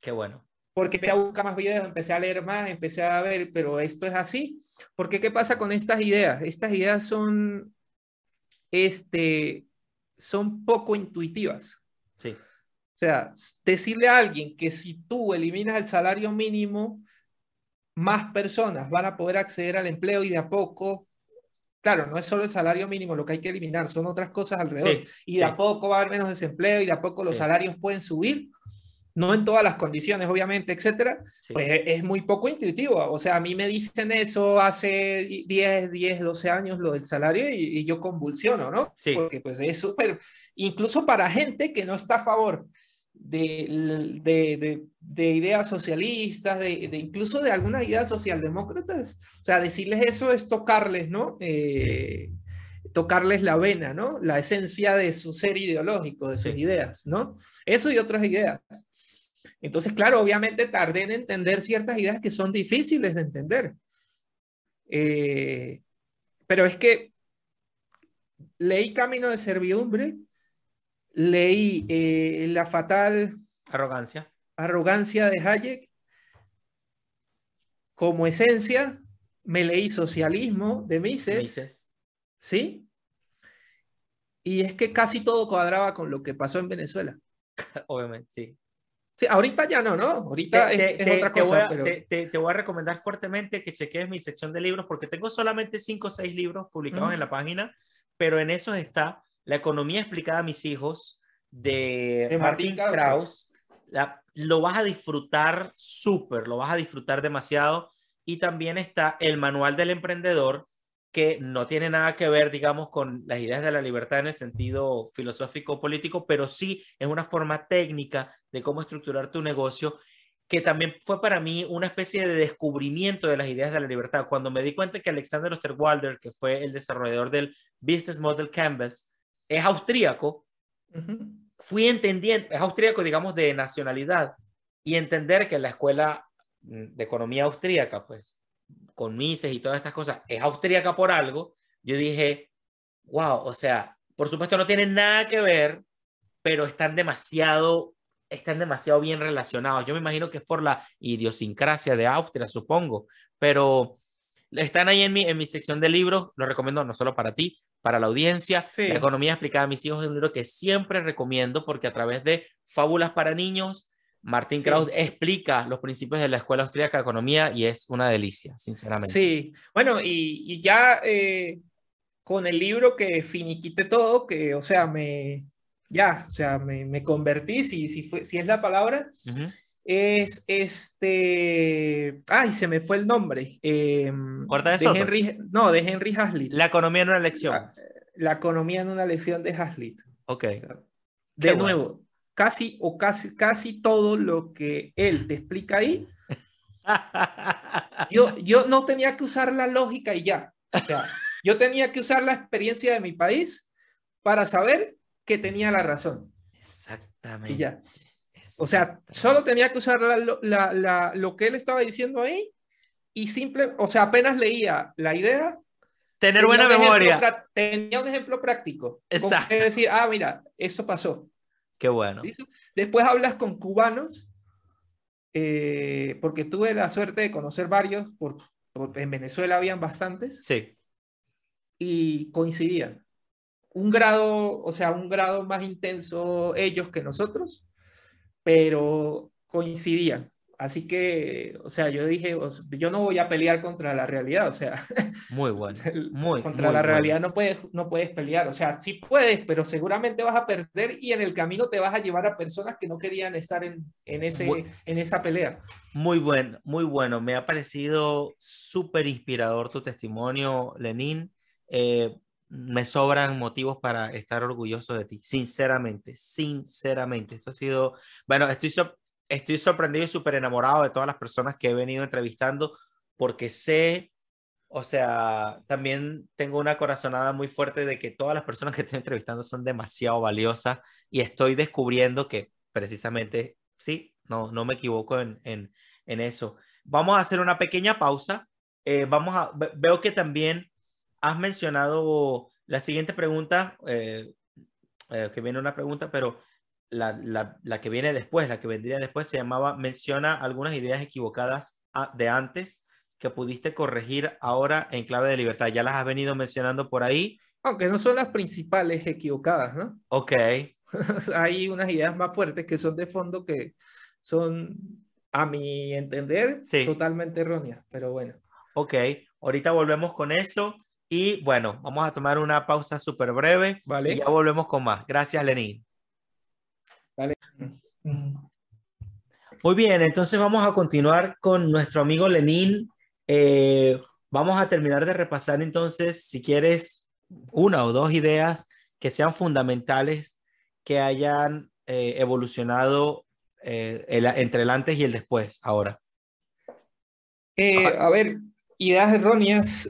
Qué bueno. porque empecé a buscar más videos, empecé a leer más, empecé a ver, pero esto es así. Porque ¿qué pasa con estas ideas? Estas ideas son, este, son poco intuitivas. Sí. O sea, decirle a alguien que si tú eliminas el salario mínimo, más personas van a poder acceder al empleo y de a poco, claro, no es solo el salario mínimo lo que hay que eliminar, son otras cosas alrededor. Sí, y de sí. a poco va a haber menos desempleo y de a poco los Sí. salarios pueden subir, no en todas las condiciones, obviamente, etcétera, pues es, muy poco intuitivo. O sea, a mí me dicen eso hace 10, 10, 12 años lo del salario y, y yo convulsiono, ¿no? Porque pues es súper, incluso para gente que no está a favor de, de, de, de ideas socialistas, de, de incluso de algunas ideas socialdemócratas, o sea, decirles eso es tocarles, ¿no? Eh, tocarles la vena, ¿no? La esencia de su ser ideológico, de sus Sí. ideas, ¿no? Eso y otras ideas. Entonces, claro, obviamente tardé en entender ciertas ideas que son difíciles de entender. Eh, pero es que leí Camino de Servidumbre, leí eh, La Fatal Arrogancia. Arrogancia de Hayek. Como esencia, me leí Socialismo de Mises. Mises. ¿Sí? Y es que casi todo cuadraba con lo que pasó en Venezuela. Obviamente, sí. Sí, ahorita ya no, ¿no? Ahorita Te- es, te- es te- otra te cosa. voy a- pero- te, voy a recomendar fuertemente que cheques mi sección de libros porque tengo solamente cinco o seis libros publicados en la página, pero en esos está La economía explicada a mis hijos de, De Martin Martin Krauss. La- lo vas a disfrutar súper, lo vas a disfrutar demasiado. Y también está El manual del emprendedor, que no tiene nada que ver, digamos, con las ideas de la libertad en el sentido filosófico político, pero sí es una forma técnica de cómo estructurar tu negocio, que también fue para mí una especie de descubrimiento de las ideas de la libertad. Cuando me di cuenta que Alexander Osterwalder, que fue el desarrollador del Business Model Canvas, es austríaco, Ujú. fui entendiendo, es austríaco, digamos, de nacionalidad, y entender que la escuela mm, de economía austríaca, pues, con Mises y todas estas cosas, es austríaca por algo, yo dije, wow, o sea, por supuesto no tienen nada que ver, pero están demasiado, están demasiado bien relacionados. Yo me imagino que es por la idiosincrasia de Austria, supongo, pero están ahí en mi, en mi sección de libros, lo recomiendo no solo para ti, para la audiencia. Sí. La economía explicada a mis hijos es un libro que siempre recomiendo porque a través de fábulas para niños, Martín Sí. Krauss explica los principios de la Escuela Austríaca de Economía y es una delicia, sinceramente. Sí, bueno, y, y ya eh, con el libro que finiquité todo, que, o sea, me, ya, o sea, me, me convertí, si, si, fue, si es la palabra. Es este, ay, se me fue el nombre, eh, de de Soto. Henry, no, de Henry Hazlitt, La economía en una lección. la, la economía en una lección de Hazlitt. Ok. O sea, de bueno. nuevo, casi o casi, casi todo lo que él te explica ahí, yo, yo no tenía que usar la lógica y ya. O sea, yo tenía que usar la experiencia de mi país para saber que tenía la razón. Exactamente. Y ya. O sea, solo tenía que usar la- la- la- lo que él estaba diciendo ahí y simple, o sea, apenas leía la idea. Tener buena ejemplo memoria. Tenía un ejemplo práctico. Exacto. que decir, ah, mira, esto pasó. Qué bueno. ¿Listo? Después hablas con cubanos, eh, porque tuve la suerte de conocer varios, por, por- en Venezuela habían bastantes, Sí. y coincidían. Un grado, o sea, un grado más intenso ellos que nosotros, pero coincidían. Así que, o sea, yo dije, yo no voy a pelear contra la realidad, o sea, Muy bueno. Muy, contra muy la bueno. realidad no puedes, no puedes pelear, o sea, sí puedes, pero seguramente vas a perder y en el camino te vas a llevar a personas que no querían estar en, en, ese, en esa pelea. Muy bueno, muy bueno. Me ha parecido súper inspirador tu testimonio, Lenín. Eh, me sobran motivos para estar orgulloso de ti, sinceramente, sinceramente. Esto ha sido, bueno, estoy, estoy sorprendido y súper enamorado de todas las personas que he venido entrevistando porque sé, o sea, también tengo una corazonada muy fuerte de que todas las personas que estoy entrevistando son demasiado valiosas y estoy descubriendo que precisamente, sí, no, no me equivoco en, en, en eso. Vamos a hacer una pequeña pausa. Eh, vamos a, ve- veo que también has mencionado la siguiente pregunta, eh, eh, que viene una pregunta, pero la, la, la que viene después, la que vendría después, se llamaba, menciona algunas ideas equivocadas a- de antes que pudiste corregir ahora en clave de libertad. Ya las has venido mencionando por ahí. Aunque no son las principales equivocadas, ¿no? Ok, Hay unas ideas más fuertes que son de fondo que son, a mi entender, Sí. totalmente erróneas, pero bueno. ok. Ahorita volvemos con eso. Y bueno, vamos a tomar una pausa súper breve y ¿Vale? ya volvemos con más. Gracias, Lenín. Muy bien, entonces vamos a continuar con nuestro amigo Lenín. Eh, vamos a terminar de repasar entonces, si quieres, una o dos ideas que sean fundamentales, que hayan eh, evolucionado eh, el- entre el antes y el después ahora. A ver, ideas erróneas.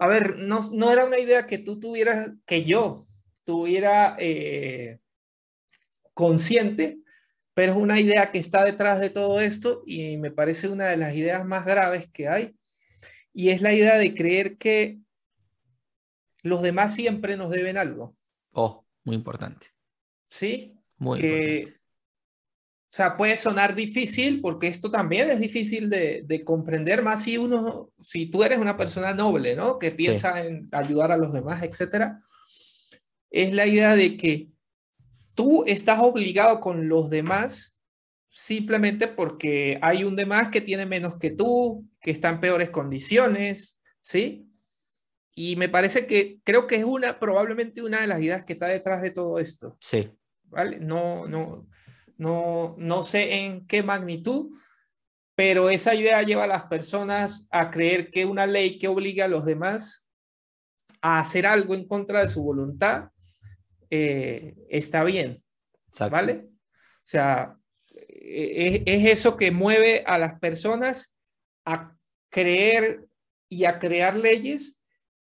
A ver, no, no era una idea que tú tuvieras, que yo tuviera eh, consciente, pero es una idea que está detrás de todo esto y me parece una de las ideas más graves que hay. y es la idea de creer que los demás siempre nos deben algo. Oh, muy importante. ¿Sí? Muy que, importante. O sea, puede sonar difícil porque esto también es difícil de, de, comprender más si uno, si tú eres una persona noble, ¿no? Que piensa sí. en ayudar a los demás, etcétera. Es la idea de que tú estás obligado con los demás simplemente porque hay un demás que tiene menos que tú, que está en peores condiciones, ¿sí? Y me parece que creo que es una, probablemente una de las ideas que está detrás de todo esto. Sí. ¿Vale? No, no, no, no sé en qué magnitud, pero esa idea lleva a las personas a creer que una ley que obliga a los demás a hacer algo en contra de su voluntad eh, está bien. Exacto. ¿Vale? O sea, es, es eso que mueve a las personas a creer y a crear leyes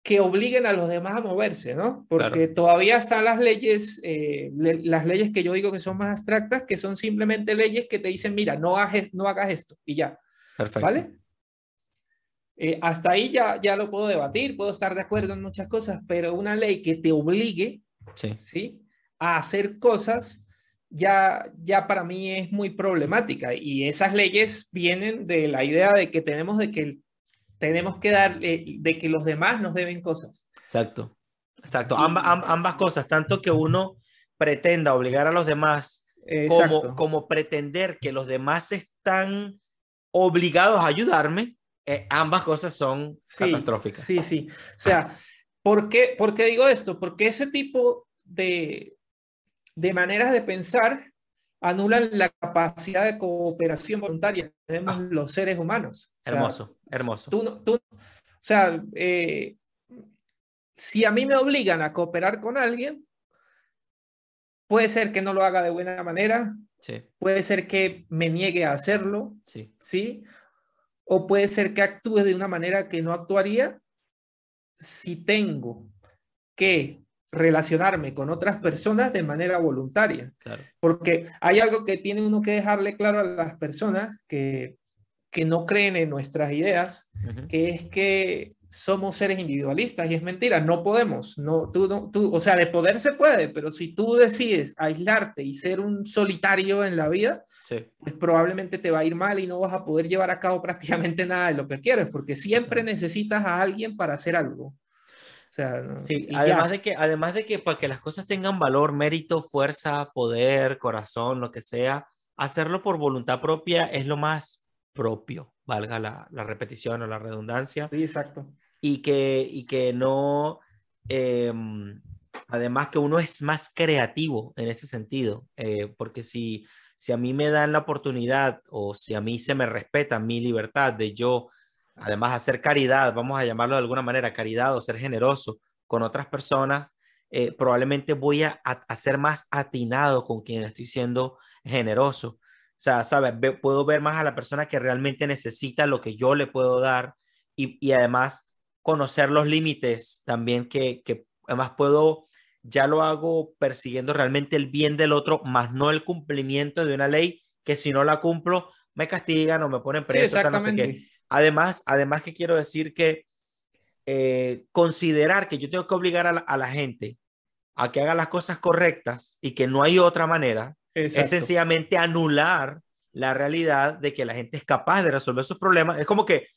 que obliguen a los demás a moverse, ¿no? Porque claro. todavía están las leyes, eh, le, las leyes que yo digo que son más abstractas, que son simplemente leyes que te dicen, mira, no hagas, no hagas esto y ya. Perfecto. ¿Vale? Eh, hasta ahí ya, ya lo puedo debatir, puedo estar de acuerdo en muchas cosas, pero una ley que te obligue, sí. ¿sí? A hacer cosas, ya, ya para mí es muy problemática. Y esas leyes vienen de la idea de que tenemos de que el tenemos que dar, de que los demás nos deben cosas. Exacto, exacto. Amba, amb, ambas cosas, tanto que uno pretenda obligar a los demás como, como, pretender que los demás están obligados a ayudarme, eh, ambas cosas son sí, catastróficas. Sí, sí. O sea, ¿por qué, ¿por qué digo esto? Porque ese tipo de, de maneras de pensar anulan la capacidad de cooperación voluntaria que tenemos ah. los seres humanos. O sea, hermoso, hermoso. Tú, tú, o sea, eh, si a mí me obligan a cooperar con alguien, puede ser que no lo haga de buena manera, sí. puede ser que me niegue a hacerlo, sí. ¿sí? O puede ser que actúe de una manera que no actuaría si tengo que relacionarme con otras personas de manera voluntaria. Claro. Porque hay algo que tiene uno que dejarle claro a las personas que, que no creen en nuestras ideas, uh -huh. que es que somos seres individualistas y es mentira, no podemos, no, tú, no, tú, o sea, de poder se puede, pero si tú decides aislarte y ser un solitario en la vida, sí. pues probablemente te va a ir mal y no vas a poder llevar a cabo prácticamente nada de lo que quieres, porque siempre necesitas a alguien para hacer algo. O sea, ¿no? sí, además ya. de que, además de que para que las cosas tengan valor, mérito, fuerza, poder, corazón, lo que sea, hacerlo por voluntad propia es lo más propio, valga la, la repetición o la redundancia. Sí, exacto. Y que, y que no, eh, además que uno es más creativo en ese sentido, eh, porque si, si a mí me dan la oportunidad o si a mí se me respeta mi libertad de yo además hacer caridad, vamos a llamarlo de alguna manera, caridad o ser generoso con otras personas, eh, probablemente voy a, a, ser más atinado con quien estoy siendo generoso. O sea, ¿sabes? Ve, puedo ver más a la persona que realmente necesita lo que yo le puedo dar y, y además conocer los límites también que, que además puedo, ya lo hago persiguiendo realmente el bien del otro, más no el cumplimiento de una ley que si no la cumplo me castigan o me ponen preso. Sí, exactamente. No sé qué. Además, además que quiero decir que eh, considerar que yo tengo que obligar a la, a la, gente a que haga las cosas correctas y que no hay otra manera, Exacto. es sencillamente anular la realidad de que la gente es capaz de resolver sus problemas. Es como que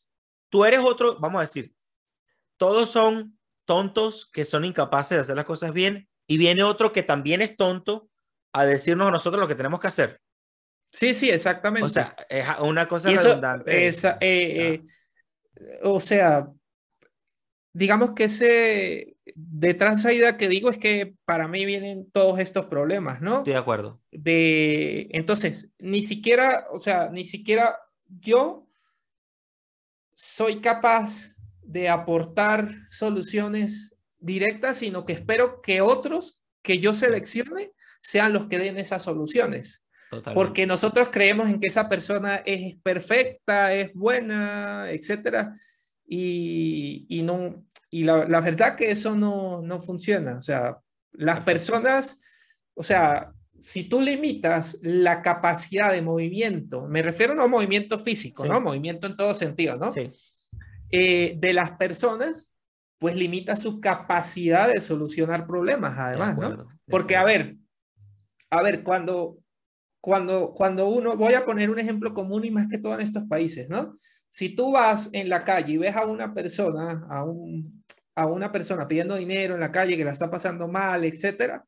tú eres otro, vamos a decir, todos son tontos que son incapaces de hacer las cosas bien y viene otro que también es tonto a decirnos a nosotros lo que tenemos que hacer. Sí, sí, exactamente. O sea, es una cosa eso, redundante. Esa, eh, eh, o sea, digamos que ese detrás de esa idea que digo es que para mí vienen todos estos problemas, ¿no? Estoy de acuerdo. De, entonces, ni siquiera, o sea, ni siquiera yo soy capaz de aportar soluciones directas, sino que espero que otros que yo seleccione sean los que den esas soluciones. Totalmente. Porque nosotros creemos en que esa persona es perfecta, es buena, etcétera, y, y, no, y la, la, verdad que eso no, no funciona. O sea, las Perfecto. personas, o sea, si tú limitas la capacidad de movimiento, me refiero no a movimiento físico, sí. ¿no? Movimiento en todo sentido, ¿no? Sí. eh, de las personas, pues limita su capacidad de solucionar problemas, además, ¿no? Porque, a ver, a ver, cuando, cuando, cuando uno, voy a poner un ejemplo común y más que todo en estos países, ¿no? Si tú vas en la calle y ves a una persona, a, un, a una persona pidiendo dinero en la calle que la está pasando mal, etcétera,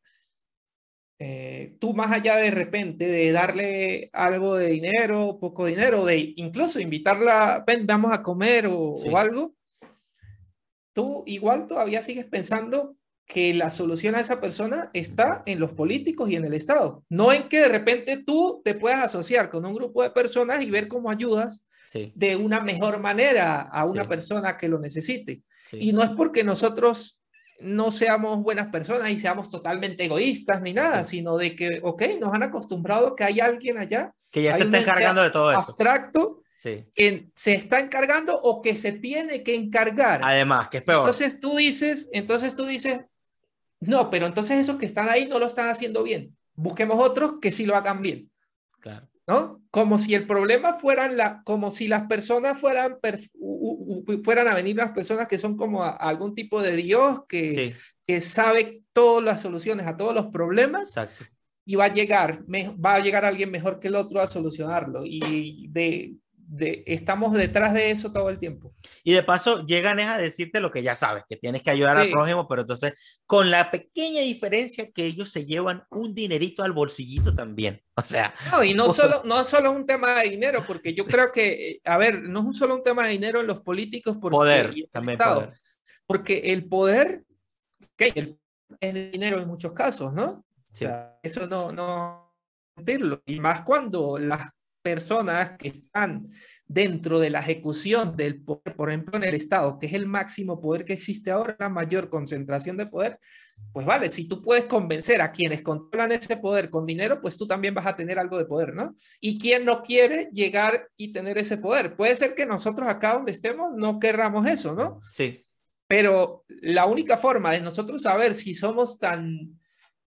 eh, tú más allá de repente de darle algo de dinero, poco dinero, de incluso invitarla, ven, vamos a comer o, o algo, tú igual todavía sigues pensando que la solución a esa persona está en los políticos y en el Estado. No en que de repente tú te puedas asociar con un grupo de personas y ver cómo ayudas de una mejor manera a una persona que lo necesite. Y no es porque nosotros no seamos buenas personas y seamos totalmente egoístas ni nada, sino de que, ok, nos han acostumbrado que hay alguien allá. Que ya se está encargando de todo eso. Abstracto. Que se está encargando o que se tiene que encargar. Además, que es peor. Entonces tú dices, entonces tú dices, no, pero entonces esos que están ahí no lo están haciendo bien. Busquemos otros que sí lo hagan bien. Claro. ¿No? Como si el problema fueran la, como si las personas fueran, fueran a venir las personas que son como algún tipo de Dios que, que sabe todas las soluciones a todos los problemas. Exacto. Y va a llegar, va a llegar alguien mejor que el otro a solucionarlo. Y de, estamos detrás de eso todo el tiempo. Y de paso llegan a decirte lo que ya sabes, que tienes que ayudar al prójimo, pero entonces con la pequeña diferencia que ellos se llevan un dinerito al bolsillito también. O sea. No, y no solo, no solo es un tema de dinero, porque yo creo que, a ver, no es solo un tema de dinero en los políticos. Porque, poder, también poder. Porque el poder, que es de dinero en muchos casos, ¿no? O sea, eso no, no. Y más cuando las personas que están dentro de la ejecución del poder, por ejemplo, en el Estado, que es el máximo poder que existe ahora, la mayor concentración de poder, pues vale, si tú puedes convencer a quienes controlan ese poder con dinero, pues tú también vas a tener algo de poder, ¿no? Y quien no quiere llegar y tener ese poder. Puede ser que nosotros acá donde estemos no querramos eso, ¿no? Sí. Pero la única forma de nosotros saber si somos tan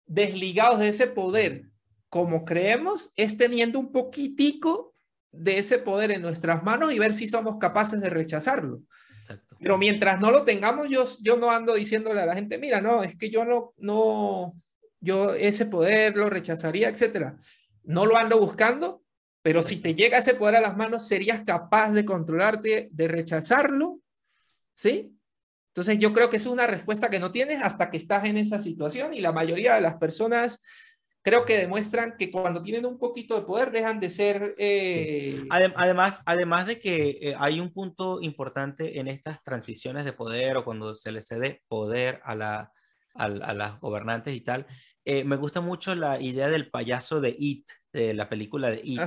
desligados de ese poder como creemos, es teniendo un poquitico de ese poder en nuestras manos y ver si somos capaces de rechazarlo. Pero mientras no lo tengamos, yo, yo no ando diciéndole a la gente, mira, no, es que yo no, no, yo ese poder lo rechazaría, etcétera. No lo ando buscando, pero si te llega ese poder a las manos, serías capaz de controlarte, de rechazarlo, ¿sí? Entonces yo creo que es una respuesta que no tienes hasta que estás en esa situación y la mayoría de las personas creo que demuestran que cuando tienen un poquito de poder dejan de ser... Eh, además, además de que eh, hay un punto importante en estas transiciones de poder o cuando se le cede poder a, la, a, las gobernantes y tal, eh, me gusta mucho la idea del payaso de It, de la película de It,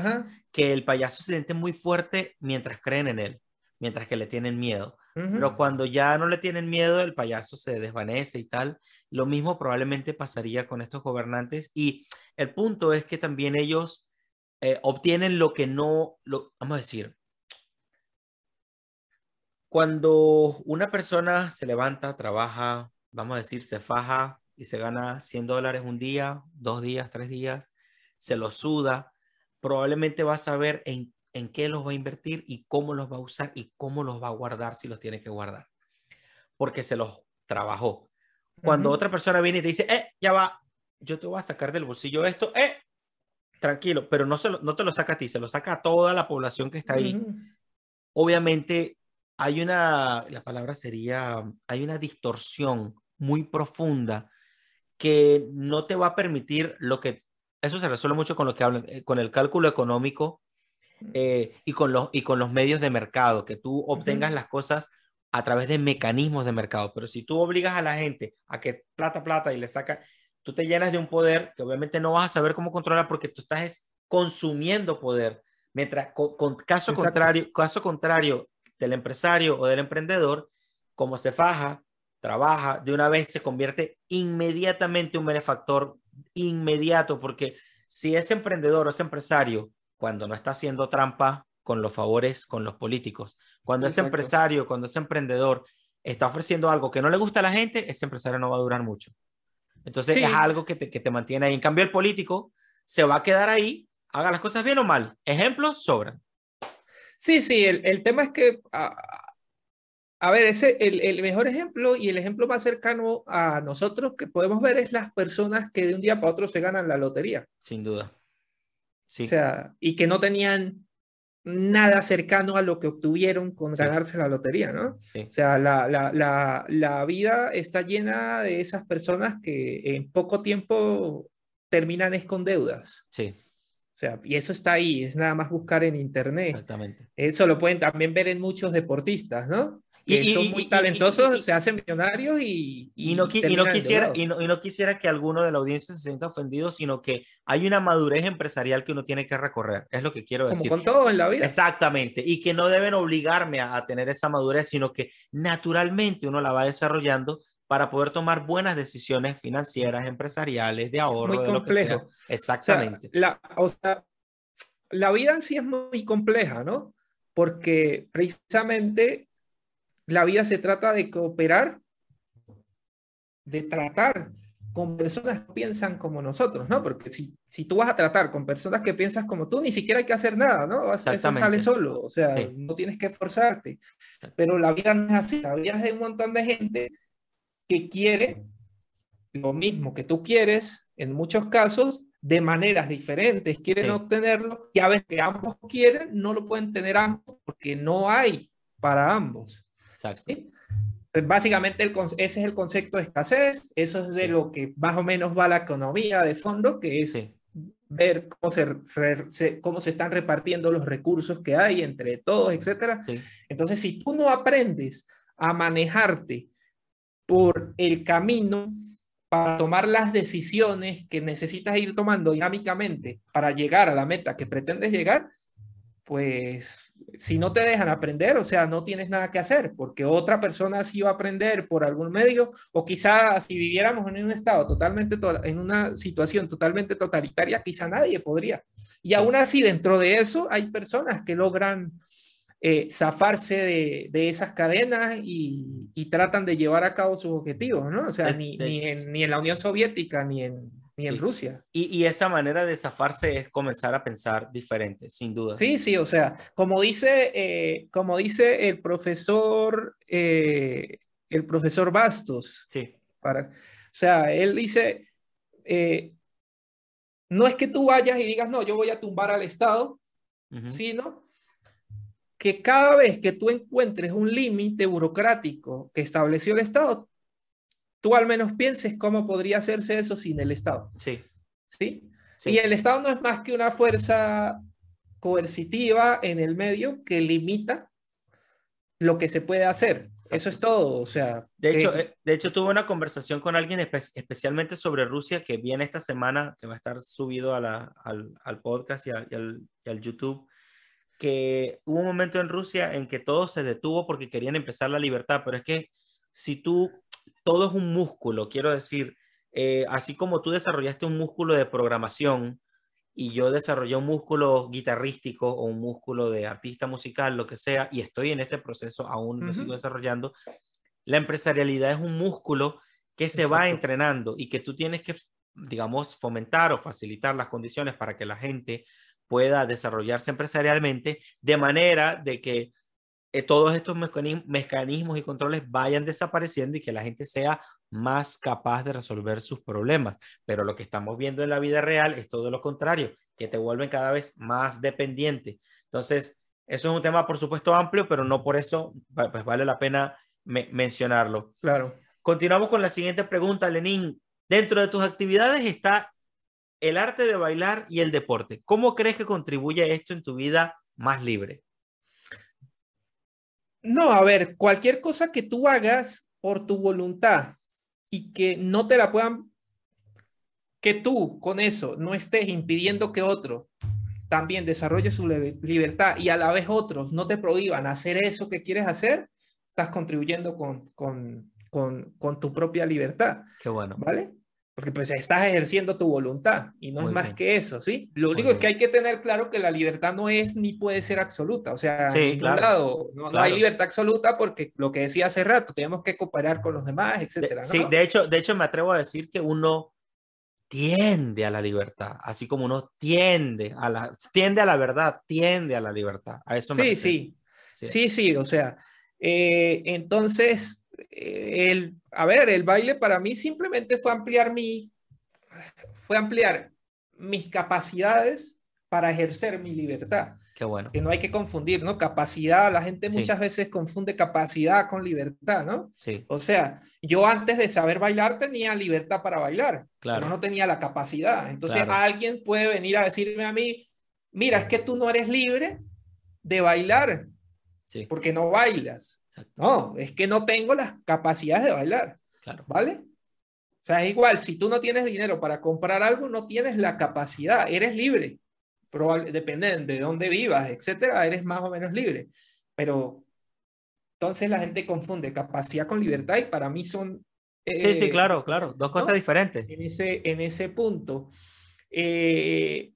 que el payaso se siente muy fuerte mientras creen en él, mientras que le tienen miedo. Pero cuando ya no le tienen miedo, el payaso se desvanece y tal. Lo mismo probablemente pasaría con estos gobernantes. Y el punto es que también ellos eh, obtienen lo que no, lo, vamos a decir, cuando una persona se levanta, trabaja, vamos a decir, se faja y se gana 100 dólares un día, dos días, tres días, se lo suda, probablemente va a saber en en qué los va a invertir y cómo los va a usar y cómo los va a guardar si los tiene que guardar. Porque se los trabajó. Cuando otra persona viene y te dice, eh, ya va, yo te voy a sacar del bolsillo esto, eh, tranquilo, pero no, se no te lo saca a ti, se lo saca a toda la población que está ahí. Obviamente hay una, la palabra sería, hay una distorsión muy profunda que no te va a permitir lo que, eso se resuelve mucho con lo que hablan, eh, con el cálculo económico eh, y, con los, y con los medios de mercado, que tú obtengas las cosas a través de mecanismos de mercado. Pero si tú obligas a la gente a que plata, plata y le saca, tú te llenas de un poder que obviamente no vas a saber cómo controlar porque tú estás consumiendo poder. Mientras, con, caso, contrario, caso contrario del empresario o del emprendedor, como se faja, trabaja, de una vez se convierte inmediatamente un benefactor inmediato, porque si ese emprendedor o ese empresario cuando no está haciendo trampa con los favores con los políticos. Cuando ese empresario, cuando ese emprendedor está ofreciendo algo que no le gusta a la gente, ese empresario no va a durar mucho. Entonces es algo que te, que te mantiene ahí. En cambio, el político se va a quedar ahí, haga las cosas bien o mal. Ejemplos sobran. Sí, sí, el, el tema es que, ah, a ver, ese, el, el, mejor ejemplo y el ejemplo más cercano a nosotros que podemos ver es las personas que de un día para otro se ganan la lotería. Sin duda. Sí. O sea, y que no tenían nada cercano a lo que obtuvieron con ganarse la lotería, ¿no? O sea, la, la, la, la, vida está llena de esas personas que en poco tiempo terminan es con deudas. Sí. O sea, y eso está ahí, es nada más buscar en internet. Exactamente. Eso lo pueden también ver en muchos deportistas, ¿no? Y, son muy talentosos, se hacen millonarios y, y, no, quisiera, y, no, quisiera que alguno de la audiencia se sienta ofendido, sino que hay una madurez empresarial que uno tiene que recorrer, es lo que quiero decir. Como con todo en la vida. Exactamente, y que no deben obligarme a, tener esa madurez, sino que naturalmente uno la va desarrollando para poder tomar buenas decisiones financieras, empresariales, de ahorro, muy de complejo. lo que sea. Exactamente. la, o sea, la vida en sí es muy compleja, ¿no? Porque precisamente la vida se trata de cooperar, de tratar con personas que piensan como nosotros, ¿no? Porque si, si tú vas a tratar con personas que piensan como tú, ni siquiera hay que hacer nada, ¿no? Eso sale solo, o sea, no tienes que esforzarte. Pero la vida no es así, la vida es de un montón de gente que quiere lo mismo que tú quieres, en muchos casos, de maneras diferentes, quieren obtenerlo, y a veces que ambos quieren, no lo pueden tener ambos, porque no hay para ambos. Pues, básicamente el, ese es el concepto de escasez, eso es de lo que más o menos va la economía de fondo, que es ver cómo se, cómo se están repartiendo los recursos que hay entre todos, etc. Entonces, si tú no aprendes a manejarte por el camino para tomar las decisiones que necesitas ir tomando dinámicamente para llegar a la meta que pretendes llegar, pues si no te dejan aprender, o sea, no tienes nada que hacer, porque otra persona sí va a aprender por algún medio, o quizá si viviéramos en un estado totalmente, en una situación totalmente totalitaria, quizá nadie podría. Y aún así, dentro de eso, hay personas que logran eh, zafarse de, esas cadenas y, tratan de llevar a cabo sus objetivos, ¿no? O sea, ni, ni, en, ni en la Unión Soviética, ni en, ni en Rusia. Y, esa manera de zafarse es comenzar a pensar diferente, sin duda. Sí, sí, o sea, como dice, eh, como dice el profesor, eh, el profesor Bastos. Sí. Para, o sea, él dice, eh, no es que tú vayas y digas, no, yo voy a tumbar al Estado, sino que cada vez que tú encuentres un límite burocrático que estableció el Estado, tú al menos pienses cómo podría hacerse eso sin el Estado. Sí. ¿Sí? Y el Estado no es más que una fuerza coercitiva en el medio que limita lo que se puede hacer. Eso es todo, o sea. De hecho, eh, de hecho, tuve una conversación con alguien especialmente sobre Rusia que viene esta semana, que va a estar subido al, al, podcast y, al, y al YouTube, que hubo un momento en Rusia en que todo se detuvo porque querían empezar la libertad, pero es que si tú todo es un músculo, quiero decir, eh, así como tú desarrollaste un músculo de programación y yo desarrollé un músculo guitarrístico o un músculo de artista musical, lo que sea, y estoy en ese proceso, aún lo sigo desarrollando, la empresarialidad es un músculo que se va entrenando y que tú tienes que, digamos, fomentar o facilitar las condiciones para que la gente pueda desarrollarse empresarialmente de manera de que eh, todos estos mecanismos y controles vayan desapareciendo y que la gente sea más capaz de resolver sus problemas. Pero lo que estamos viendo en la vida real es todo lo contrario, que te vuelven cada vez más dependiente. Entonces, eso es un tema, por supuesto, amplio, pero no por eso pues vale la pena mencionarlo. Claro. Continuamos con la siguiente pregunta, Lenín. Dentro de tus actividades está el arte de bailar y el deporte. ¿Cómo crees que contribuye esto en tu vida más libre? No, a ver, cualquier cosa que tú hagas por tu voluntad y que no te la puedan, que tú con eso no estés impidiendo que otro también desarrolle su libertad y a la vez otros no te prohíban hacer eso que quieres hacer, estás contribuyendo con, con, con, con tu propia libertad. Qué bueno. ¿Vale? Porque pues estás ejerciendo tu voluntad y no es más que eso, ¿sí? Lo único es que hay que tener claro que la libertad no es ni puede ser absoluta, o sea, sí, claro, lado, no, hay libertad absoluta porque lo que decía hace rato, tenemos que cooperar con los demás, etcétera. Sí, de hecho, de hecho me atrevo a decir que uno tiende a la libertad, así como uno tiende a la, tiende a la verdad, tiende a la libertad, a eso sí, sí, sí, sí, sí, o sea, Eh, entonces, el, a ver, el baile para mí simplemente fue ampliar mi, fue ampliar mis capacidades para ejercer mi libertad. Qué bueno. Que no hay que confundir, ¿no? Capacidad, la gente muchas veces confunde capacidad con libertad, ¿no? Sí. O sea, yo antes de saber bailar tenía libertad para bailar, Claro. pero no tenía la capacidad. Entonces Claro. alguien puede venir a decirme a mí, mira, es que tú no eres libre de bailar Sí, porque no bailas. Exacto. No, es que no tengo las capacidades de bailar, Claro. ¿vale? O sea, es igual, si tú no tienes dinero para comprar algo, no tienes la capacidad, eres libre. Probable, depende de dónde vivas, etcétera, eres más o menos libre. Pero entonces la gente confunde capacidad con libertad y para mí son... Sí, sí, eh, claro, claro. Dos cosas ¿no? diferentes. en ese, en ese punto. Eh,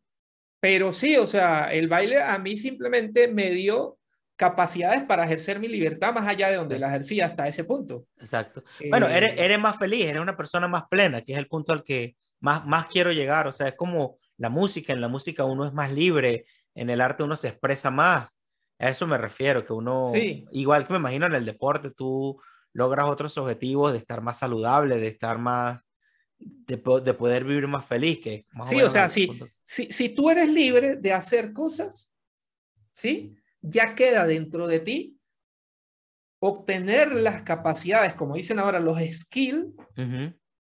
pero sí, o sea, el baile a mí simplemente me dio capacidades para ejercer mi libertad más allá de donde la ejercía hasta ese punto. Exacto. Bueno, Eh, eres, eres más feliz, eres una persona más plena, que es el punto al que más, más quiero llegar. O sea, es como la música, en la música uno es más libre, en el arte uno se expresa más. A eso me refiero, que uno, Sí. igual que me imagino en el deporte, tú logras otros objetivos de estar más saludable, de estar más, de, po- de poder vivir más feliz, que más Sí, o menos sea, punto. si, si tú eres libre de hacer cosas, ¿sí? Ya queda dentro de ti obtener las capacidades, como dicen ahora, los skills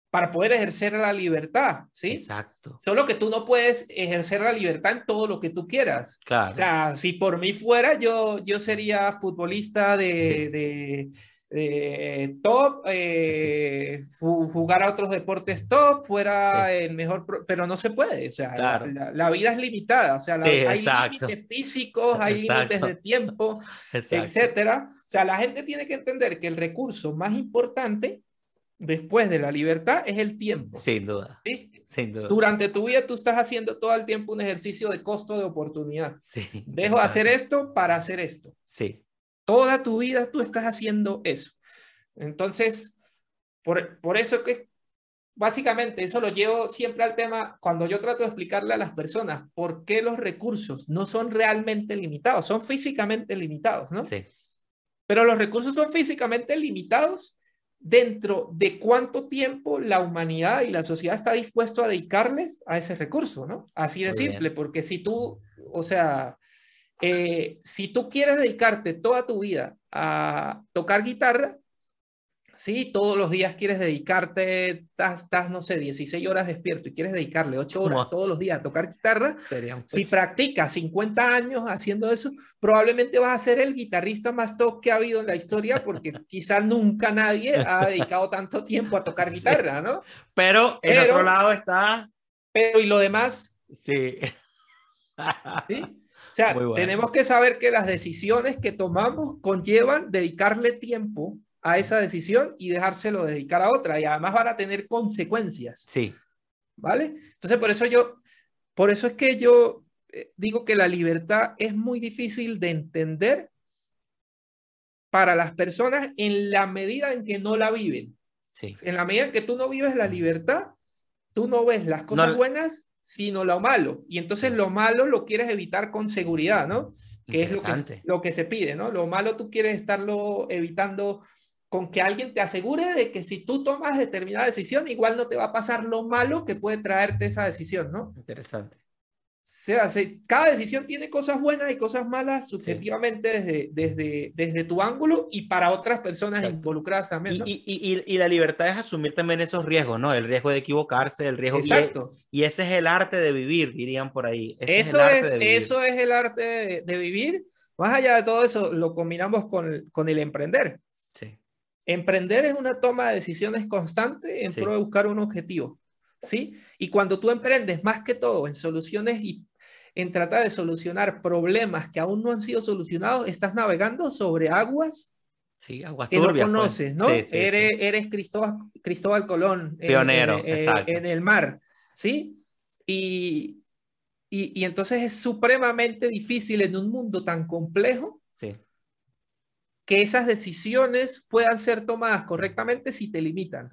para poder ejercer la libertad, ¿sí? Exacto, Solo que tú no puedes ejercer la libertad en todo lo que tú quieras. claro. O sea, si por mí fuera, yo, yo sería futbolista de, de, de top, eh, ju- jugar a otros deportes top, fuera el mejor, pero no se puede. O sea, la- Claro. la, la vida es limitada. O sea, la- Sí, hay límites físicos, hay límites de tiempo, exacto. etcétera. O sea, la gente tiene que entender que el recurso más importante después de la libertad es el tiempo. Sin duda, ¿sí? sin duda. Durante tu vida tú estás haciendo todo el tiempo un ejercicio de costo de oportunidad. Sí, Dejo de hacer esto para hacer esto. Sí, Toda tu vida tú estás haciendo eso. Entonces, por, por eso que básicamente eso lo llevo siempre al tema cuando yo trato de explicarle a las personas por qué los recursos no son realmente limitados, son físicamente limitados, ¿no? sí, Pero los recursos son físicamente limitados dentro de cuánto tiempo la humanidad y la sociedad está dispuesto a dedicarles a ese recurso, ¿no? Así de Muy bien. simple, porque si tú, o sea, eh, si tú quieres dedicarte toda tu vida a tocar guitarra, sí, todos los días quieres dedicarte, estás, estás, no sé, 16 horas despierto y quieres dedicarle 8 horas todos los días a tocar guitarra, si practicas 50 años haciendo eso, probablemente vas a ser el guitarrista más top que ha habido en la historia porque quizás nunca nadie ha dedicado tanto tiempo a tocar Sí. guitarra, ¿no? Pero en Pero- otro lado está, Pero y lo demás, sí. ¿sí? Sea, bueno. tenemos que saber que las decisiones que tomamos conllevan dedicarle tiempo a esa decisión y dejárselo dedicar a otra y además van a tener consecuencias. Sí, ¿vale? Entonces, por eso yo, por eso es que yo eh, digo que la libertad es muy difícil de entender para las personas en la medida en que no la viven. sí. En la medida en que tú no vives la libertad, tú no ves las cosas No- buenas, sino lo malo. Y entonces lo malo lo quieres evitar con seguridad, ¿no? Que es lo que, lo que se pide, ¿no? Lo malo tú quieres estarlo evitando con que alguien te asegure de que si tú tomas determinada decisión, igual no te va a pasar lo malo que puede traerte esa decisión, ¿no? Interesante. Se- cada decisión tiene cosas buenas y cosas malas subjetivamente desde, desde, desde tu ángulo y para otras personas Exacto. involucradas también, Y, ¿no? y- y- y la libertad es asumir también esos riesgos, ¿no? El riesgo de equivocarse, el riesgo... Exacto. Y, ese es el arte de vivir, dirían por ahí. Ese Eso es, eso es el arte de, de vivir. Más allá de todo eso, lo combinamos con, con el emprender. Sí, Emprender es una toma de decisiones constante en Sí. pro de buscar un objetivo, ¿sí? Y cuando tú emprendes más que todo en soluciones y en tratar de solucionar problemas que aún no han sido solucionados, estás navegando sobre aguas sí, aguas que turbias. no pues. conoces, ¿no? Sí, sí, sí. eres, Cristóbal, Cristóbal Colón. Pionero, en, en- exacto. en el mar, ¿sí? Y, y, y entonces es supremamente difícil en un mundo tan complejo que esas decisiones puedan ser tomadas correctamente si te limitan.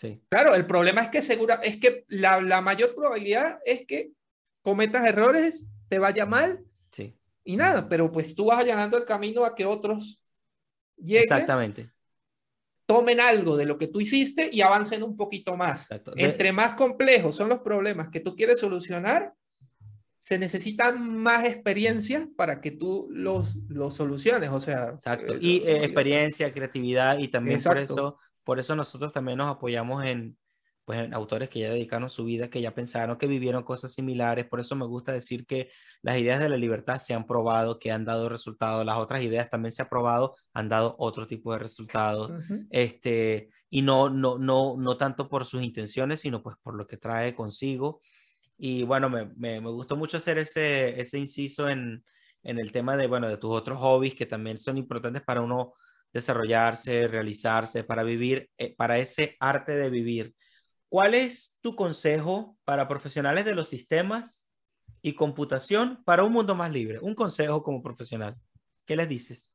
Sí, Claro, el problema es que segura, es que la, la mayor probabilidad es que cometas errores, te vaya mal sí. y nada, pero pues tú vas allanando el camino a que otros lleguen, Exactamente. tomen algo de lo que tú hiciste y avancen un poquito más. Exacto. De- Entre más complejos son los problemas que tú quieres solucionar, se necesitan más experiencias para que tú los, los soluciones. O sea, Exacto. eh, Y eh, experiencia, creatividad y también por Exacto. eso, por eso nosotros también nos apoyamos en, pues, en autores que ya dedicaron su vida, que ya pensaron, que vivieron cosas similares. Por eso me gusta decir que las ideas de la libertad se han probado, que han dado resultados. Las otras ideas también se han probado, han dado otro tipo de resultados. Ujú. Este, y no, no, no, no tanto por sus intenciones, sino pues por lo que trae consigo. Y bueno, me, me, me gustó mucho hacer ese, ese inciso en, en el tema de, bueno, de tus otros hobbies que también son importantes para uno desarrollarse, realizarse, para vivir, eh, para ese arte de vivir. ¿Cuál es tu consejo para profesionales de los sistemas y computación para un mundo más libre? Un consejo como profesional. ¿Qué les dices?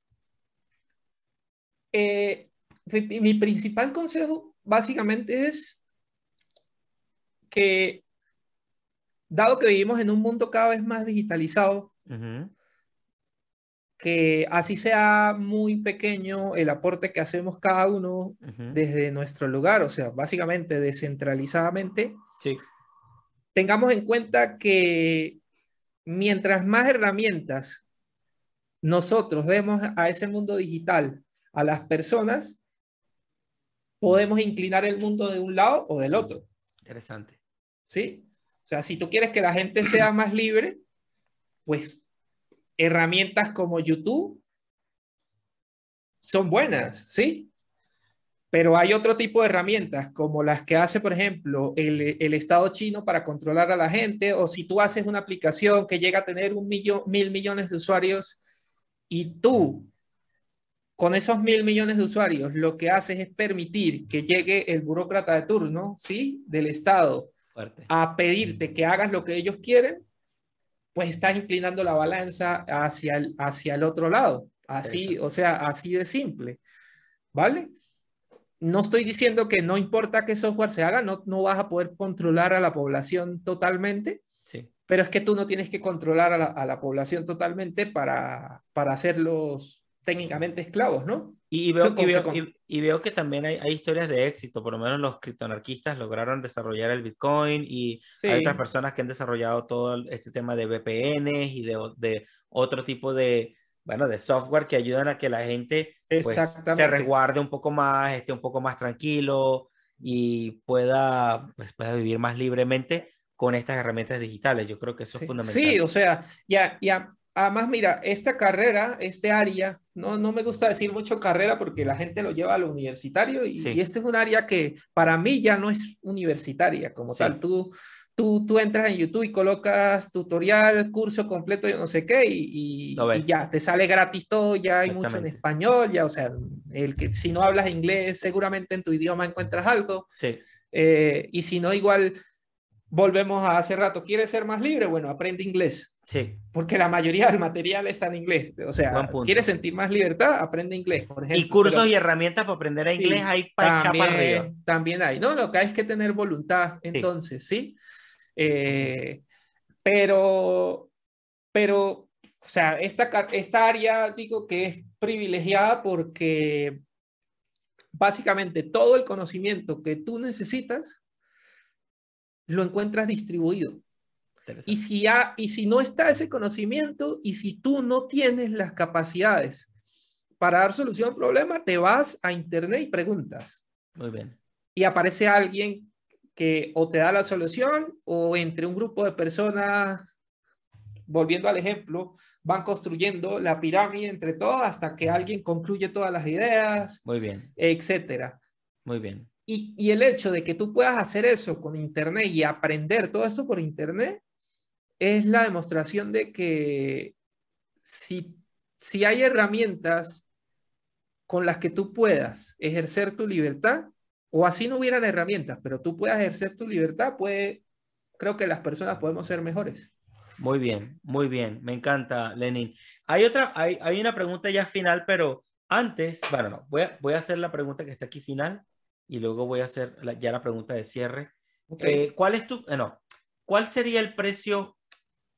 Eh, mi principal consejo básicamente es que, dado que vivimos en un mundo cada vez más digitalizado, que así sea muy pequeño el aporte que hacemos cada uno desde nuestro lugar, o sea, básicamente descentralizadamente, Sí, tengamos en cuenta que mientras más herramientas nosotros demos a ese mundo digital a las personas, podemos inclinar el mundo de un lado o del otro, interesante. ¿sí? O sea, si tú quieres que la gente sea más libre, pues herramientas como YouTube son buenas, ¿sí? Pero hay otro tipo de herramientas, como las que hace, por ejemplo, el, el Estado chino para controlar a la gente, o si tú haces una aplicación que llega a tener un millón, mil millones de usuarios y tú, con esos mil millones de usuarios, lo que haces es permitir que llegue el burócrata de turno, ¿sí? Del Estado Fuerte. a pedirte que hagas lo que ellos quieren, pues estás inclinando la balanza hacia el, hacia el otro lado. Así, o sea, así de simple. ¿Vale? No estoy diciendo que no importa qué software se haga, no, no vas a poder controlar a la población totalmente, Sí. pero es que tú no tienes que controlar a la, a la población totalmente para, para hacerlos técnicamente esclavos, ¿no? Y, veo, y, veo, que y- y veo que también hay, hay historias de éxito, por lo menos los criptoanarquistas lograron desarrollar el Bitcoin y Sí. hay otras personas que han desarrollado todo este tema de VPNs y de, de otro tipo de, bueno, de software que ayudan a que la gente pues, se resguarde un poco más, esté un poco más tranquilo y pueda, pues, pueda vivir más libremente con estas herramientas digitales. Yo creo que eso es Sí, fundamental. Sí, o sea, ya, ya, además, mira, esta carrera, este área, no, no me gusta decir mucho carrera porque la gente lo lleva a lo universitario y, Sí. y este es un área que para mí ya no es universitaria como Sí. tal. Tú, tú, tú entras en YouTube y colocas tutorial, curso completo, yo no sé qué, y, y- ya, te sale gratis todo, ya hay mucho en español, ya, o sea, el que si no hablas inglés, seguramente en tu idioma encuentras algo. Sí, Eh, y si no, igual volvemos a hace rato, ¿quieres ser más libre? Bueno, aprende inglés, sí. porque la mayoría del material está en inglés. O sea. ¿quieres sentir más libertad? Aprende inglés, por ejemplo. Y cursos Pero y herramientas para aprender inglés Sí, hay para para arriba. también, también hay. No, lo que hay es que tener voluntad, entonces, ¿sí? Eh, pero, pero, o sea, esta, esta área, digo que es privilegiada porque básicamente todo el conocimiento que tú necesitas lo encuentras distribuido. Y si, ha- y si no está ese conocimiento y si tú no tienes las capacidades para dar solución al problema, te vas a internet y preguntas. Muy bien. Y aparece alguien que o te da la solución o entre un grupo de personas, volviendo al ejemplo, van construyendo la pirámide entre todos hasta que alguien concluye todas las ideas, Muy bien. etcétera. Muy bien. Y, y el hecho de que tú puedas hacer eso con Internet y aprender todo esto por Internet es la demostración de que si, si hay herramientas con las que tú puedas ejercer tu libertad, o así no hubieran herramientas, pero tú puedas ejercer tu libertad, pues creo que las personas podemos ser mejores. Muy bien, muy bien. Me encanta, Lenin. Hay otra, hay, hay una pregunta ya final, pero antes, bueno, no, voy a, voy a hacer la pregunta que está aquí final y luego voy a hacer la- ya la pregunta de cierre. Ok. Eh, ¿Cuál es tu, eh, no, cuál sería el precio,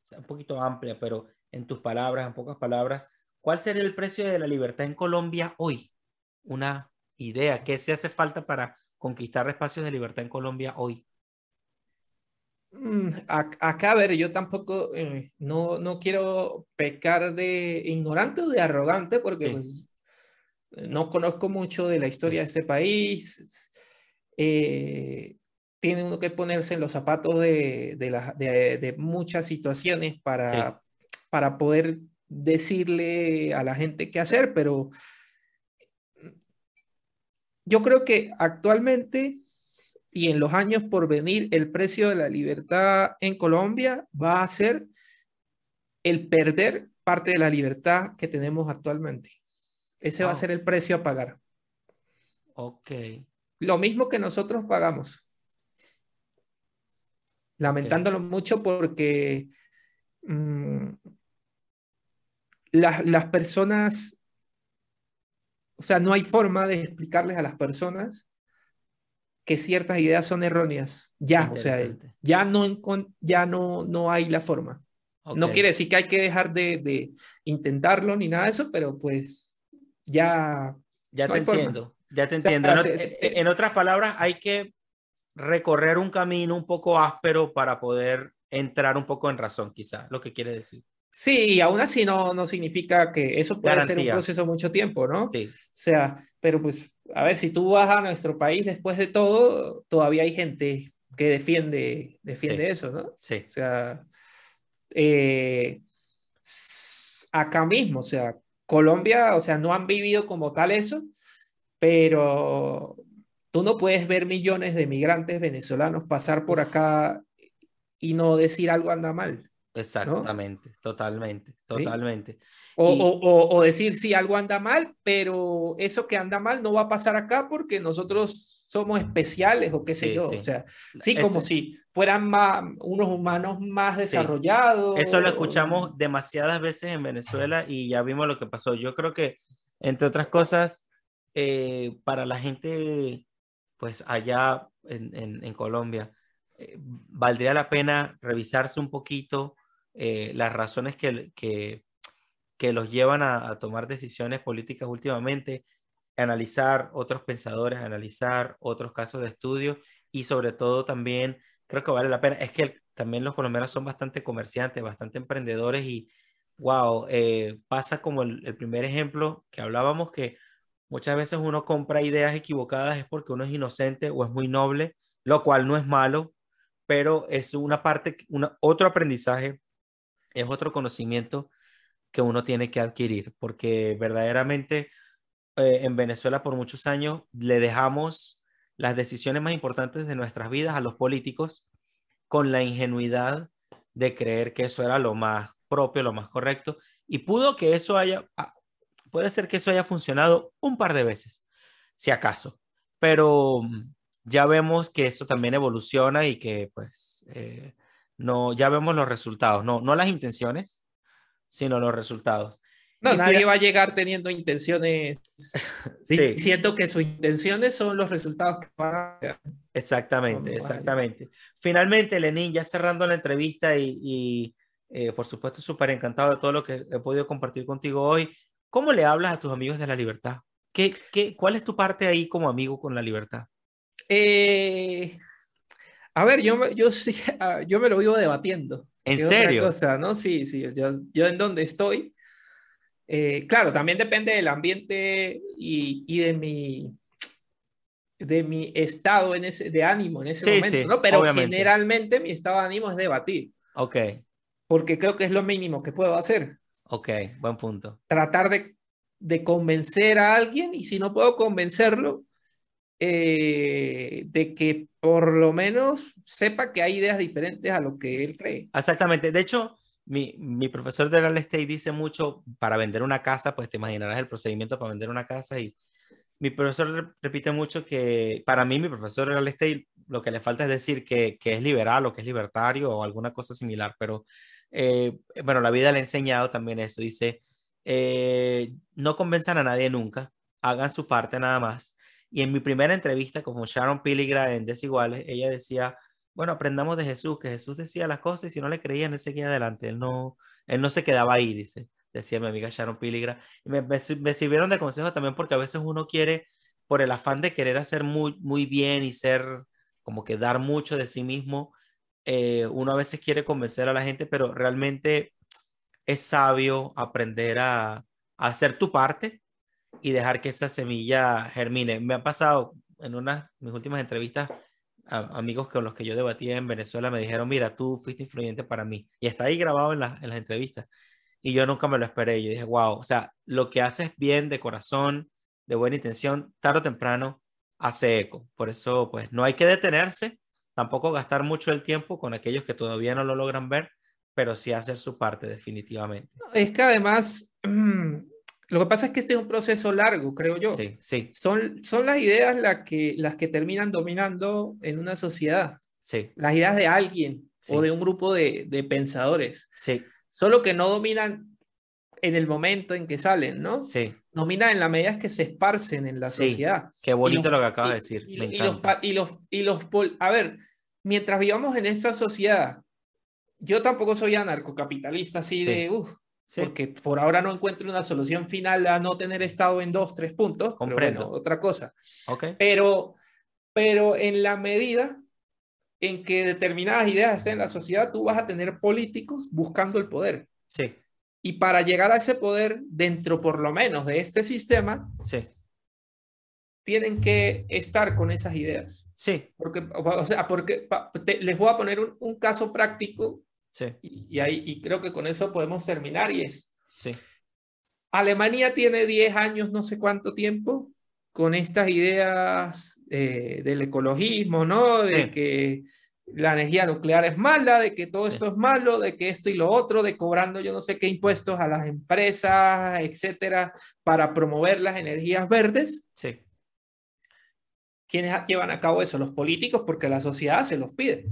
sea, un poquito amplia, pero en tus palabras, en pocas palabras, cuál sería el precio de la libertad en Colombia hoy? una idea. ¿Qué se hace falta para conquistar espacios de libertad en Colombia hoy? Mm, acá, a ver, yo tampoco, eh, no, no quiero pecar de ignorante o de arrogante porque pues, no conozco mucho de la historia de este país. Eh, tiene uno que ponerse en los zapatos de, de, muchas situaciones para, para poder decirle a la gente qué hacer, pero yo creo que actualmente y en los años por venir el precio de la libertad en Colombia va a ser el perder parte de la libertad que tenemos actualmente. Ese va a ser el precio a pagar. Ok. Lo mismo que nosotros pagamos. Lamentándolo mucho porque mm, las, las personas, o sea, no hay forma de explicarles a las personas que ciertas ideas son erróneas. Ya, o sea, ya no, ya no, no hay la forma. No quiere decir que hay que dejar de, intentarlo ni nada de eso, pero pues ya. Ya te entiendo, ya te entiendo. Eh, en, otras palabras, hay que recorrer un camino un poco áspero para poder entrar un poco en razón, quizás, lo que quiere decir. Sí, aún así no, no significa que eso puede ser un proceso mucho tiempo, ¿no? Sí. O sea, pero pues, a ver, si tú vas a nuestro país después de todo, todavía hay gente que defiende, defiende eso, ¿no? Sí. O sea, eh, acá mismo, o sea, Colombia, o sea, no han vivido como tal eso, pero tú no puedes ver millones de migrantes venezolanos pasar por acá y no decir algo anda mal. Exactamente, totalmente, totalmente. O, decir, si algo anda mal, pero eso que anda mal no va a pasar acá porque nosotros somos especiales o qué sé yo. O sea, sí, como si fueran más, unos humanos más desarrollados. Eso lo escuchamos demasiadas veces en Venezuela y ya vimos lo que pasó. Yo creo que, entre otras cosas, eh, para la gente, pues allá en, Colombia, eh, valdría la pena revisarse un poquito eh, las razones que, que, que los llevan a, tomar decisiones políticas últimamente, analizar otros pensadores, analizar otros casos de estudio y sobre todo también creo que vale la pena. Es que también los colombianos son bastante comerciantes, bastante emprendedores y wow, eh, pasa como el, primer ejemplo que hablábamos que muchas veces uno compra ideas equivocadas es porque uno es inocente o es muy noble, lo cual no es malo, pero es una parte, una, otro aprendizaje es otro conocimiento que uno tiene que adquirir, porque verdaderamente eh, en Venezuela por muchos años le dejamos las decisiones más importantes de nuestras vidas a los políticos con la ingenuidad de creer que eso era lo más propio, lo más correcto, y pudo que eso haya, ah, puede ser que eso haya funcionado un par de veces, si acaso, pero mm, ya vemos que eso también evoluciona y que pues eh, no, ya vemos los resultados, no, no las intenciones, sino los resultados. No, nadie va a llegar teniendo intenciones. sí. Siento que sus intenciones son los resultados que van a Exactamente, exactamente. Finalmente, Lenín, ya cerrando la entrevista y, eh, por supuesto súper encantado de todo lo que he podido compartir contigo hoy. ¿Cómo le hablas a tus amigos de la libertad? ¿Qué, qué, cuál es tu parte ahí como amigo con la libertad? Eh, a ver, yo, yo, sí, ah, yo me lo vivo debatiendo. ¿En serio? Cosa, ¿no? Sí, sí, yo, yo en donde estoy. Eh, claro, también depende del ambiente y, y, de mi de mi estado en ese, de ánimo en ese momento, ¿no? Pero generalmente mi estado de ánimo es debatir. Ok. Porque creo que es lo mínimo que puedo hacer. Ok, buen punto. Tratar de, de convencer a alguien y si no puedo convencerlo, eh, de que por lo menos sepa que hay ideas diferentes a lo que él cree. Exactamente. De hecho, mi, mi, profesor de real estate dice mucho, para vender una casa, pues te imaginarás el procedimiento para vender una casa y mi profesor repite mucho que para mí, mi profesor de real estate, lo que le falta es decir que, que es liberal o que es libertario o alguna cosa similar, pero eh, bueno, la vida le ha enseñado también eso. Dice, eh, no convenzan a nadie nunca, hagan su parte nada más y en mi primera entrevista con Sharon Piligra en Desiguales, ella decía, bueno, aprendamos de Jesús, que Jesús decía las cosas y si no le creían, él seguía adelante, él no, él no se quedaba ahí, dice. decía mi amiga Sharon Piligra. Y me, me, me, sirvieron de consejo también porque a veces uno quiere, por el afán de querer hacer muy, muy bien y ser, como que dar mucho de sí mismo, eh, uno a veces quiere convencer a la gente, pero realmente es sabio aprender a, hacer tu parte y dejar que esa semilla germine. Me ha pasado en una de mis últimas entrevistas, a, amigos con los que yo debatía en Venezuela me dijeron, mira, tú fuiste influyente para mí. Y está ahí grabado en, en las entrevistas. Y yo nunca me lo esperé. Yo dije, wow, o sea, lo que haces bien de corazón, de buena intención, tarde o temprano hace eco. Por eso, pues, no hay que detenerse, tampoco gastar mucho el tiempo con aquellos que todavía no lo logran ver, pero sí hacer su parte definitivamente. Es que además, lo que pasa es que este es un proceso largo, creo yo. Sí, sí. Son, son las ideas las que, las que terminan dominando en una sociedad. Sí. Las ideas de alguien Sí. o de un grupo de, de pensadores. Sí, Solo que no dominan en el momento en que salen, ¿no? sí. Dominan en la medida que se esparcen en la Sí. sociedad. Qué bonito los- lo que acabas y- de decir. Y, me y los, encanta. y los, y los, a ver, mientras vivamos en esta sociedad, yo tampoco soy anarcocapitalista así Sí. de, uff, Sí, porque por ahora no encuentro una solución final a no tener estado en dos, tres puntos. pero Comprendo. bueno, otra cosa. ok. Pero, pero en la medida en que determinadas ideas estén en la sociedad, tú vas a tener políticos buscando el poder. Sí, Y para llegar a ese poder, dentro por lo menos de este sistema, sí, tienen que estar con esas ideas. sí, Porque, o sea, porque te- les voy a poner un, un caso práctico sí, y, y ahí, y creo que con eso podemos terminar y es, sí, Alemania tiene 10 años, no sé cuánto tiempo, con estas ideas eh, del ecologismo, ¿no? De Sí. que la energía nuclear es mala, de que todo esto es malo, de que esto y lo otro, de cobrando yo no sé qué impuestos a las empresas, etcétera, para promover las energías verdes. sí, ¿Quiénes llevan a cabo eso? Los políticos, porque la sociedad se los pide,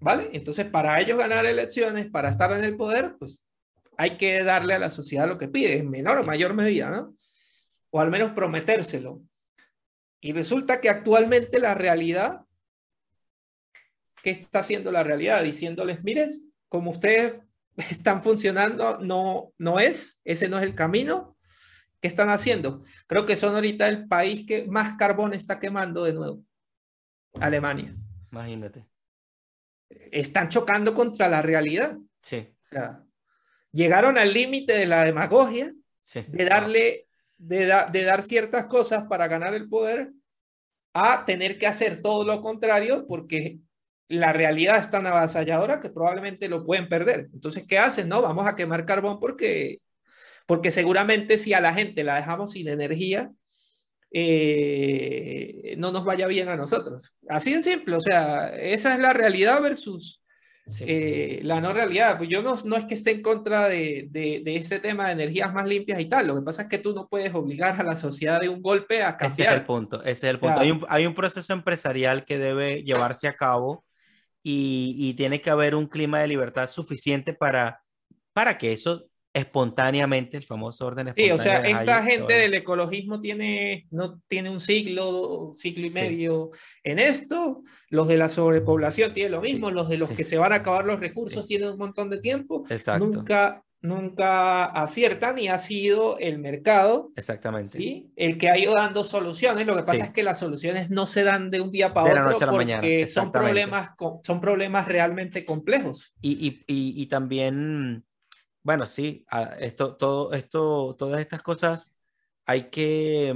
¿vale? Entonces, para ellos ganar elecciones, para estar en el poder, pues hay que darle a la sociedad lo que pide, en menor o mayor medida, ¿no? O al menos prometérselo. Y resulta que actualmente la realidad, ¿qué está haciendo la realidad? Diciéndoles, mires, como ustedes están funcionando, no, no es, ese no es el camino. ¿Qué están haciendo? Creo que son ahorita el país que más carbón está quemando de nuevo. Alemania. imagínate. Están chocando contra la realidad. Sí, O sea, llegaron al límite de la demagogia, sí. de darle, de, da- de dar ciertas cosas para ganar el poder, a tener que hacer todo lo contrario porque la realidad es tan avasalladora que probablemente lo pueden perder. Entonces, ¿qué hacen? No, vamos a quemar carbón porque, porque seguramente si a la gente la dejamos sin energía, eh, no nos vaya bien a nosotros. Así de simple, o sea, esa es la realidad versus sí. eh, la no realidad. Pues yo no, no es que esté en contra de, de, de, ese tema de energías más limpias y tal. Lo que pasa es que tú no puedes obligar a la sociedad de un golpe a cambiar. Ese es el punto, ese es el punto. Claro. Hay, un, hay un proceso empresarial que debe llevarse a cabo y, y tiene que haber un clima de libertad suficiente para, para que eso espontáneamente, el famoso orden Sí, espontáneo. o sea, esta Hayek, gente del ecologismo tiene, no tiene un siglo, siglo y Sí. medio en esto. Los de la sobrepoblación tienen lo mismo. Sí, Los de los sí. que se van a acabar los recursos Sí. tienen un montón de tiempo. Exacto, Nunca, nunca aciertan y ha sido el mercado exactamente. ¿sí? El que ha ido dando soluciones, lo que pasa Sí. es que las soluciones no se dan de un día para De la otro noche a la porque mañana, son problemas, son problemas realmente complejos. Y, y, y, y también, bueno, sí, esto, todo, esto, todas estas cosas hay que,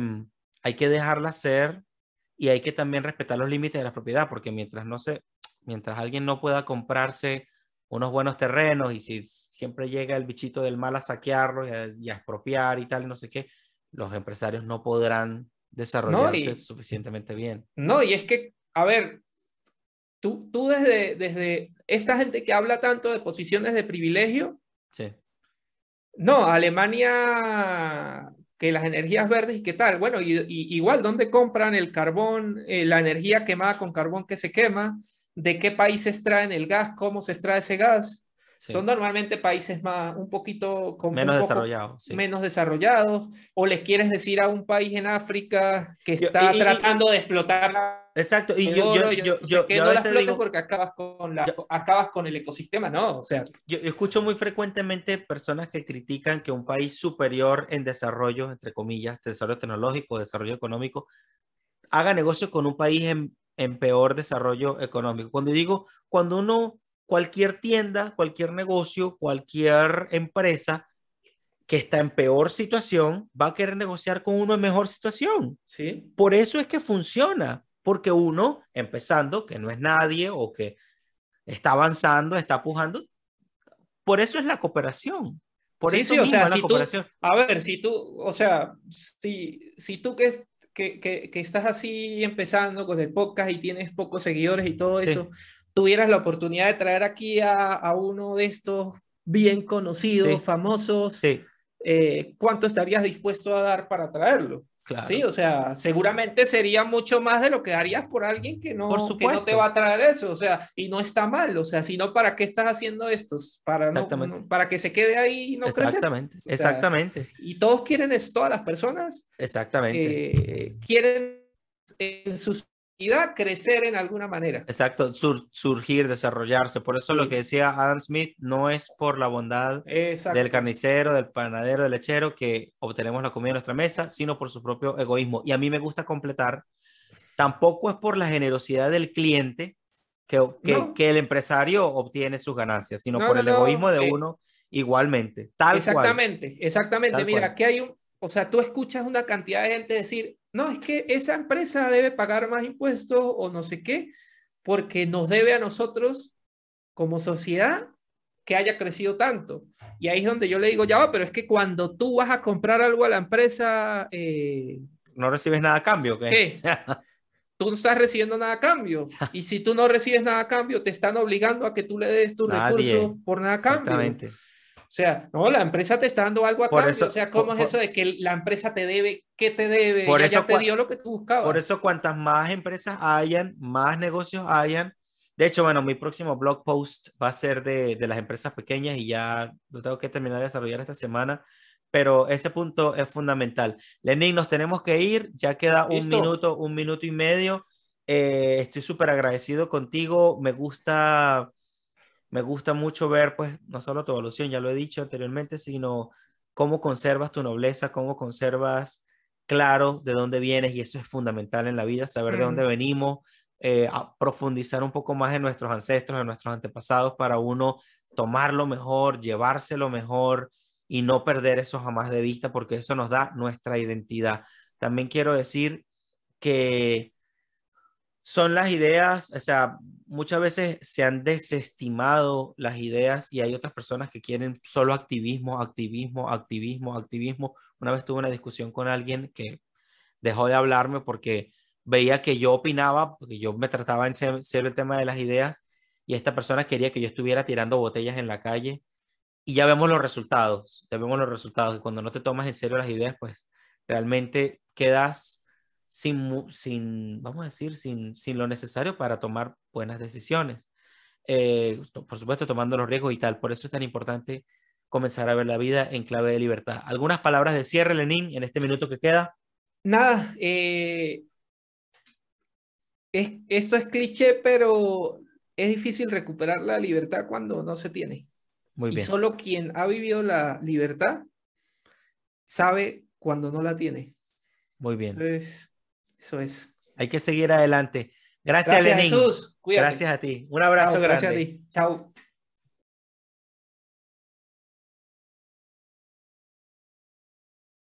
hay que dejarlas ser y hay que también respetar los límites de la propiedad, porque mientras no se, mientras alguien no pueda comprarse unos buenos terrenos y si siempre llega el bichito del mal a saquearlos y a, y a expropiar y tal, no sé qué, los empresarios no podrán desarrollarse y- suficientemente bien. No, y es que, a ver, tú, tú desde, desde esta gente que habla tanto de posiciones de privilegio, Sí, no, Alemania, que las energías verdes y qué tal, bueno, y, y- igual, ¿dónde compran el carbón, eh, la energía quemada con carbón que se quema? ¿De qué países traen el gas? ¿Cómo se extrae ese gas? sí. Son normalmente países más, un poquito con menos un sí. menos desarrollados, o les quieres decir a un país en África que Yo- está y- y- tratando de explotar Exacto, y yo, oro, yo, yo, que no la explotes digo- porque acabas con, la, acabas con el ecosistema, no, o sea, Yo, yo escucho muy frecuentemente personas que critican que un país superior en desarrollo, entre comillas, desarrollo tecnológico, desarrollo económico, haga negocio con un país en, en peor desarrollo económico. Cuando digo, cuando uno, cualquier tienda, cualquier negocio, cualquier empresa que está en peor situación, va a querer negociar con uno en mejor situación. sí, Por eso es que funciona, porque uno, empezando, que no es nadie o que está avanzando, está pujando, por eso es la cooperación. Por Sí, eso sí, o mismo sea, es la si tú- cooperación. A ver, si tú, o sea, si, si tú que, es- que, que, que estás así empezando con el podcast y tienes pocos seguidores y todo Sí. eso, tuvieras la oportunidad de traer aquí a, a uno de estos bien conocidos, Sí. famosos, Sí, eh, ¿cuánto estarías dispuesto a dar para traerlo? Claro. Sí, o sea, seguramente sería mucho más de lo que darías por alguien que no, Por que no te va a traer eso, o sea, y no está mal, o sea, sino para qué estás haciendo estos, para, no, para que se quede ahí y no crecer. exactamente, sea, exactamente, Y todos quieren eso, todas las personas exactamente. eh, quieren en su vida crecer en alguna manera. Exacto, sur- surgir, desarrollarse. Por eso lo que decía Adam Smith no es por la bondad Exacto. del carnicero, del panadero, del lechero que obtenemos la comida en nuestra mesa, sino por su propio egoísmo. Y a mí me gusta completar, tampoco es por la generosidad del cliente que, que, No. que el empresario obtiene sus ganancias, sino No, por no, el egoísmo de eh, uno igualmente. Tal cual. exactamente, exactamente. Tal Mira, cual. que hay un, o sea, tú escuchas una cantidad de gente decir, no, es que esa empresa debe pagar más impuestos o no sé qué, porque nos debe a nosotros como sociedad que haya crecido tanto. Y ahí es donde yo le digo, ya va, pero es que cuando tú vas a comprar algo a la empresa, eh, No recibes nada a cambio. ¿qué? ¿Qué? Tú no estás recibiendo nada a cambio. Y si tú no recibes nada a cambio, te están obligando a que tú le des tus recursos por nada a cambio. exactamente. O sea, no, la empresa te está dando algo a Por cambio. eso- o sea, ¿cómo por- es eso de que la empresa te debe? ¿Qué te debe? Por Ella eso ya te dio lo que tú buscabas. Por eso, cuantas más empresas hayan, más negocios hayan. De hecho, bueno, mi próximo blog post va a ser de, de las empresas pequeñas y ya lo tengo que terminar de desarrollar esta semana, pero ese punto es fundamental. Lenin, nos tenemos que ir, ya queda un Listo. minuto, un minuto y medio. Eh, estoy súper agradecido contigo, me gusta, me gusta mucho ver, pues, no solo tu evolución, ya lo he dicho anteriormente, sino cómo conservas tu nobleza, cómo conservas claro de dónde vienes y eso es fundamental en la vida, saber de dónde venimos, eh, a profundizar un poco más en nuestros ancestros, en nuestros antepasados para uno tomarlo mejor, llevárselo mejor y no perder eso jamás de vista porque eso nos da nuestra identidad. También quiero decir que son las ideas, o sea, muchas veces se han desestimado las ideas y hay otras personas que quieren solo activismo, activismo, activismo, activismo. Una vez tuve una discusión con alguien que dejó de hablarme porque veía que yo opinaba, porque yo me trataba en se- serio el tema de las ideas y esta persona quería que yo estuviera tirando botellas en la calle y ya vemos los resultados, ya vemos los resultados y cuando no te tomas en serio las ideas, pues realmente quedas sin, sin vamos a decir, sin, sin lo necesario para tomar buenas decisiones. Eh, por supuesto, tomando los riesgos y tal. Por eso es tan importante comenzar a ver la vida en clave de libertad. ¿Algunas palabras de cierre, Lenín, en este minuto que queda? Nada, eh, es, esto es cliché, pero es difícil recuperar la libertad cuando no se tiene. Muy Y bien. solo quien ha vivido la libertad sabe cuando no la tiene. Muy bien. Entonces, eso es. Hay que seguir adelante. Gracias, Gracias, Lenín. Jesús. Cuídate. Gracias a ti. Un abrazo Chao, grande. gracias a ti. Chao.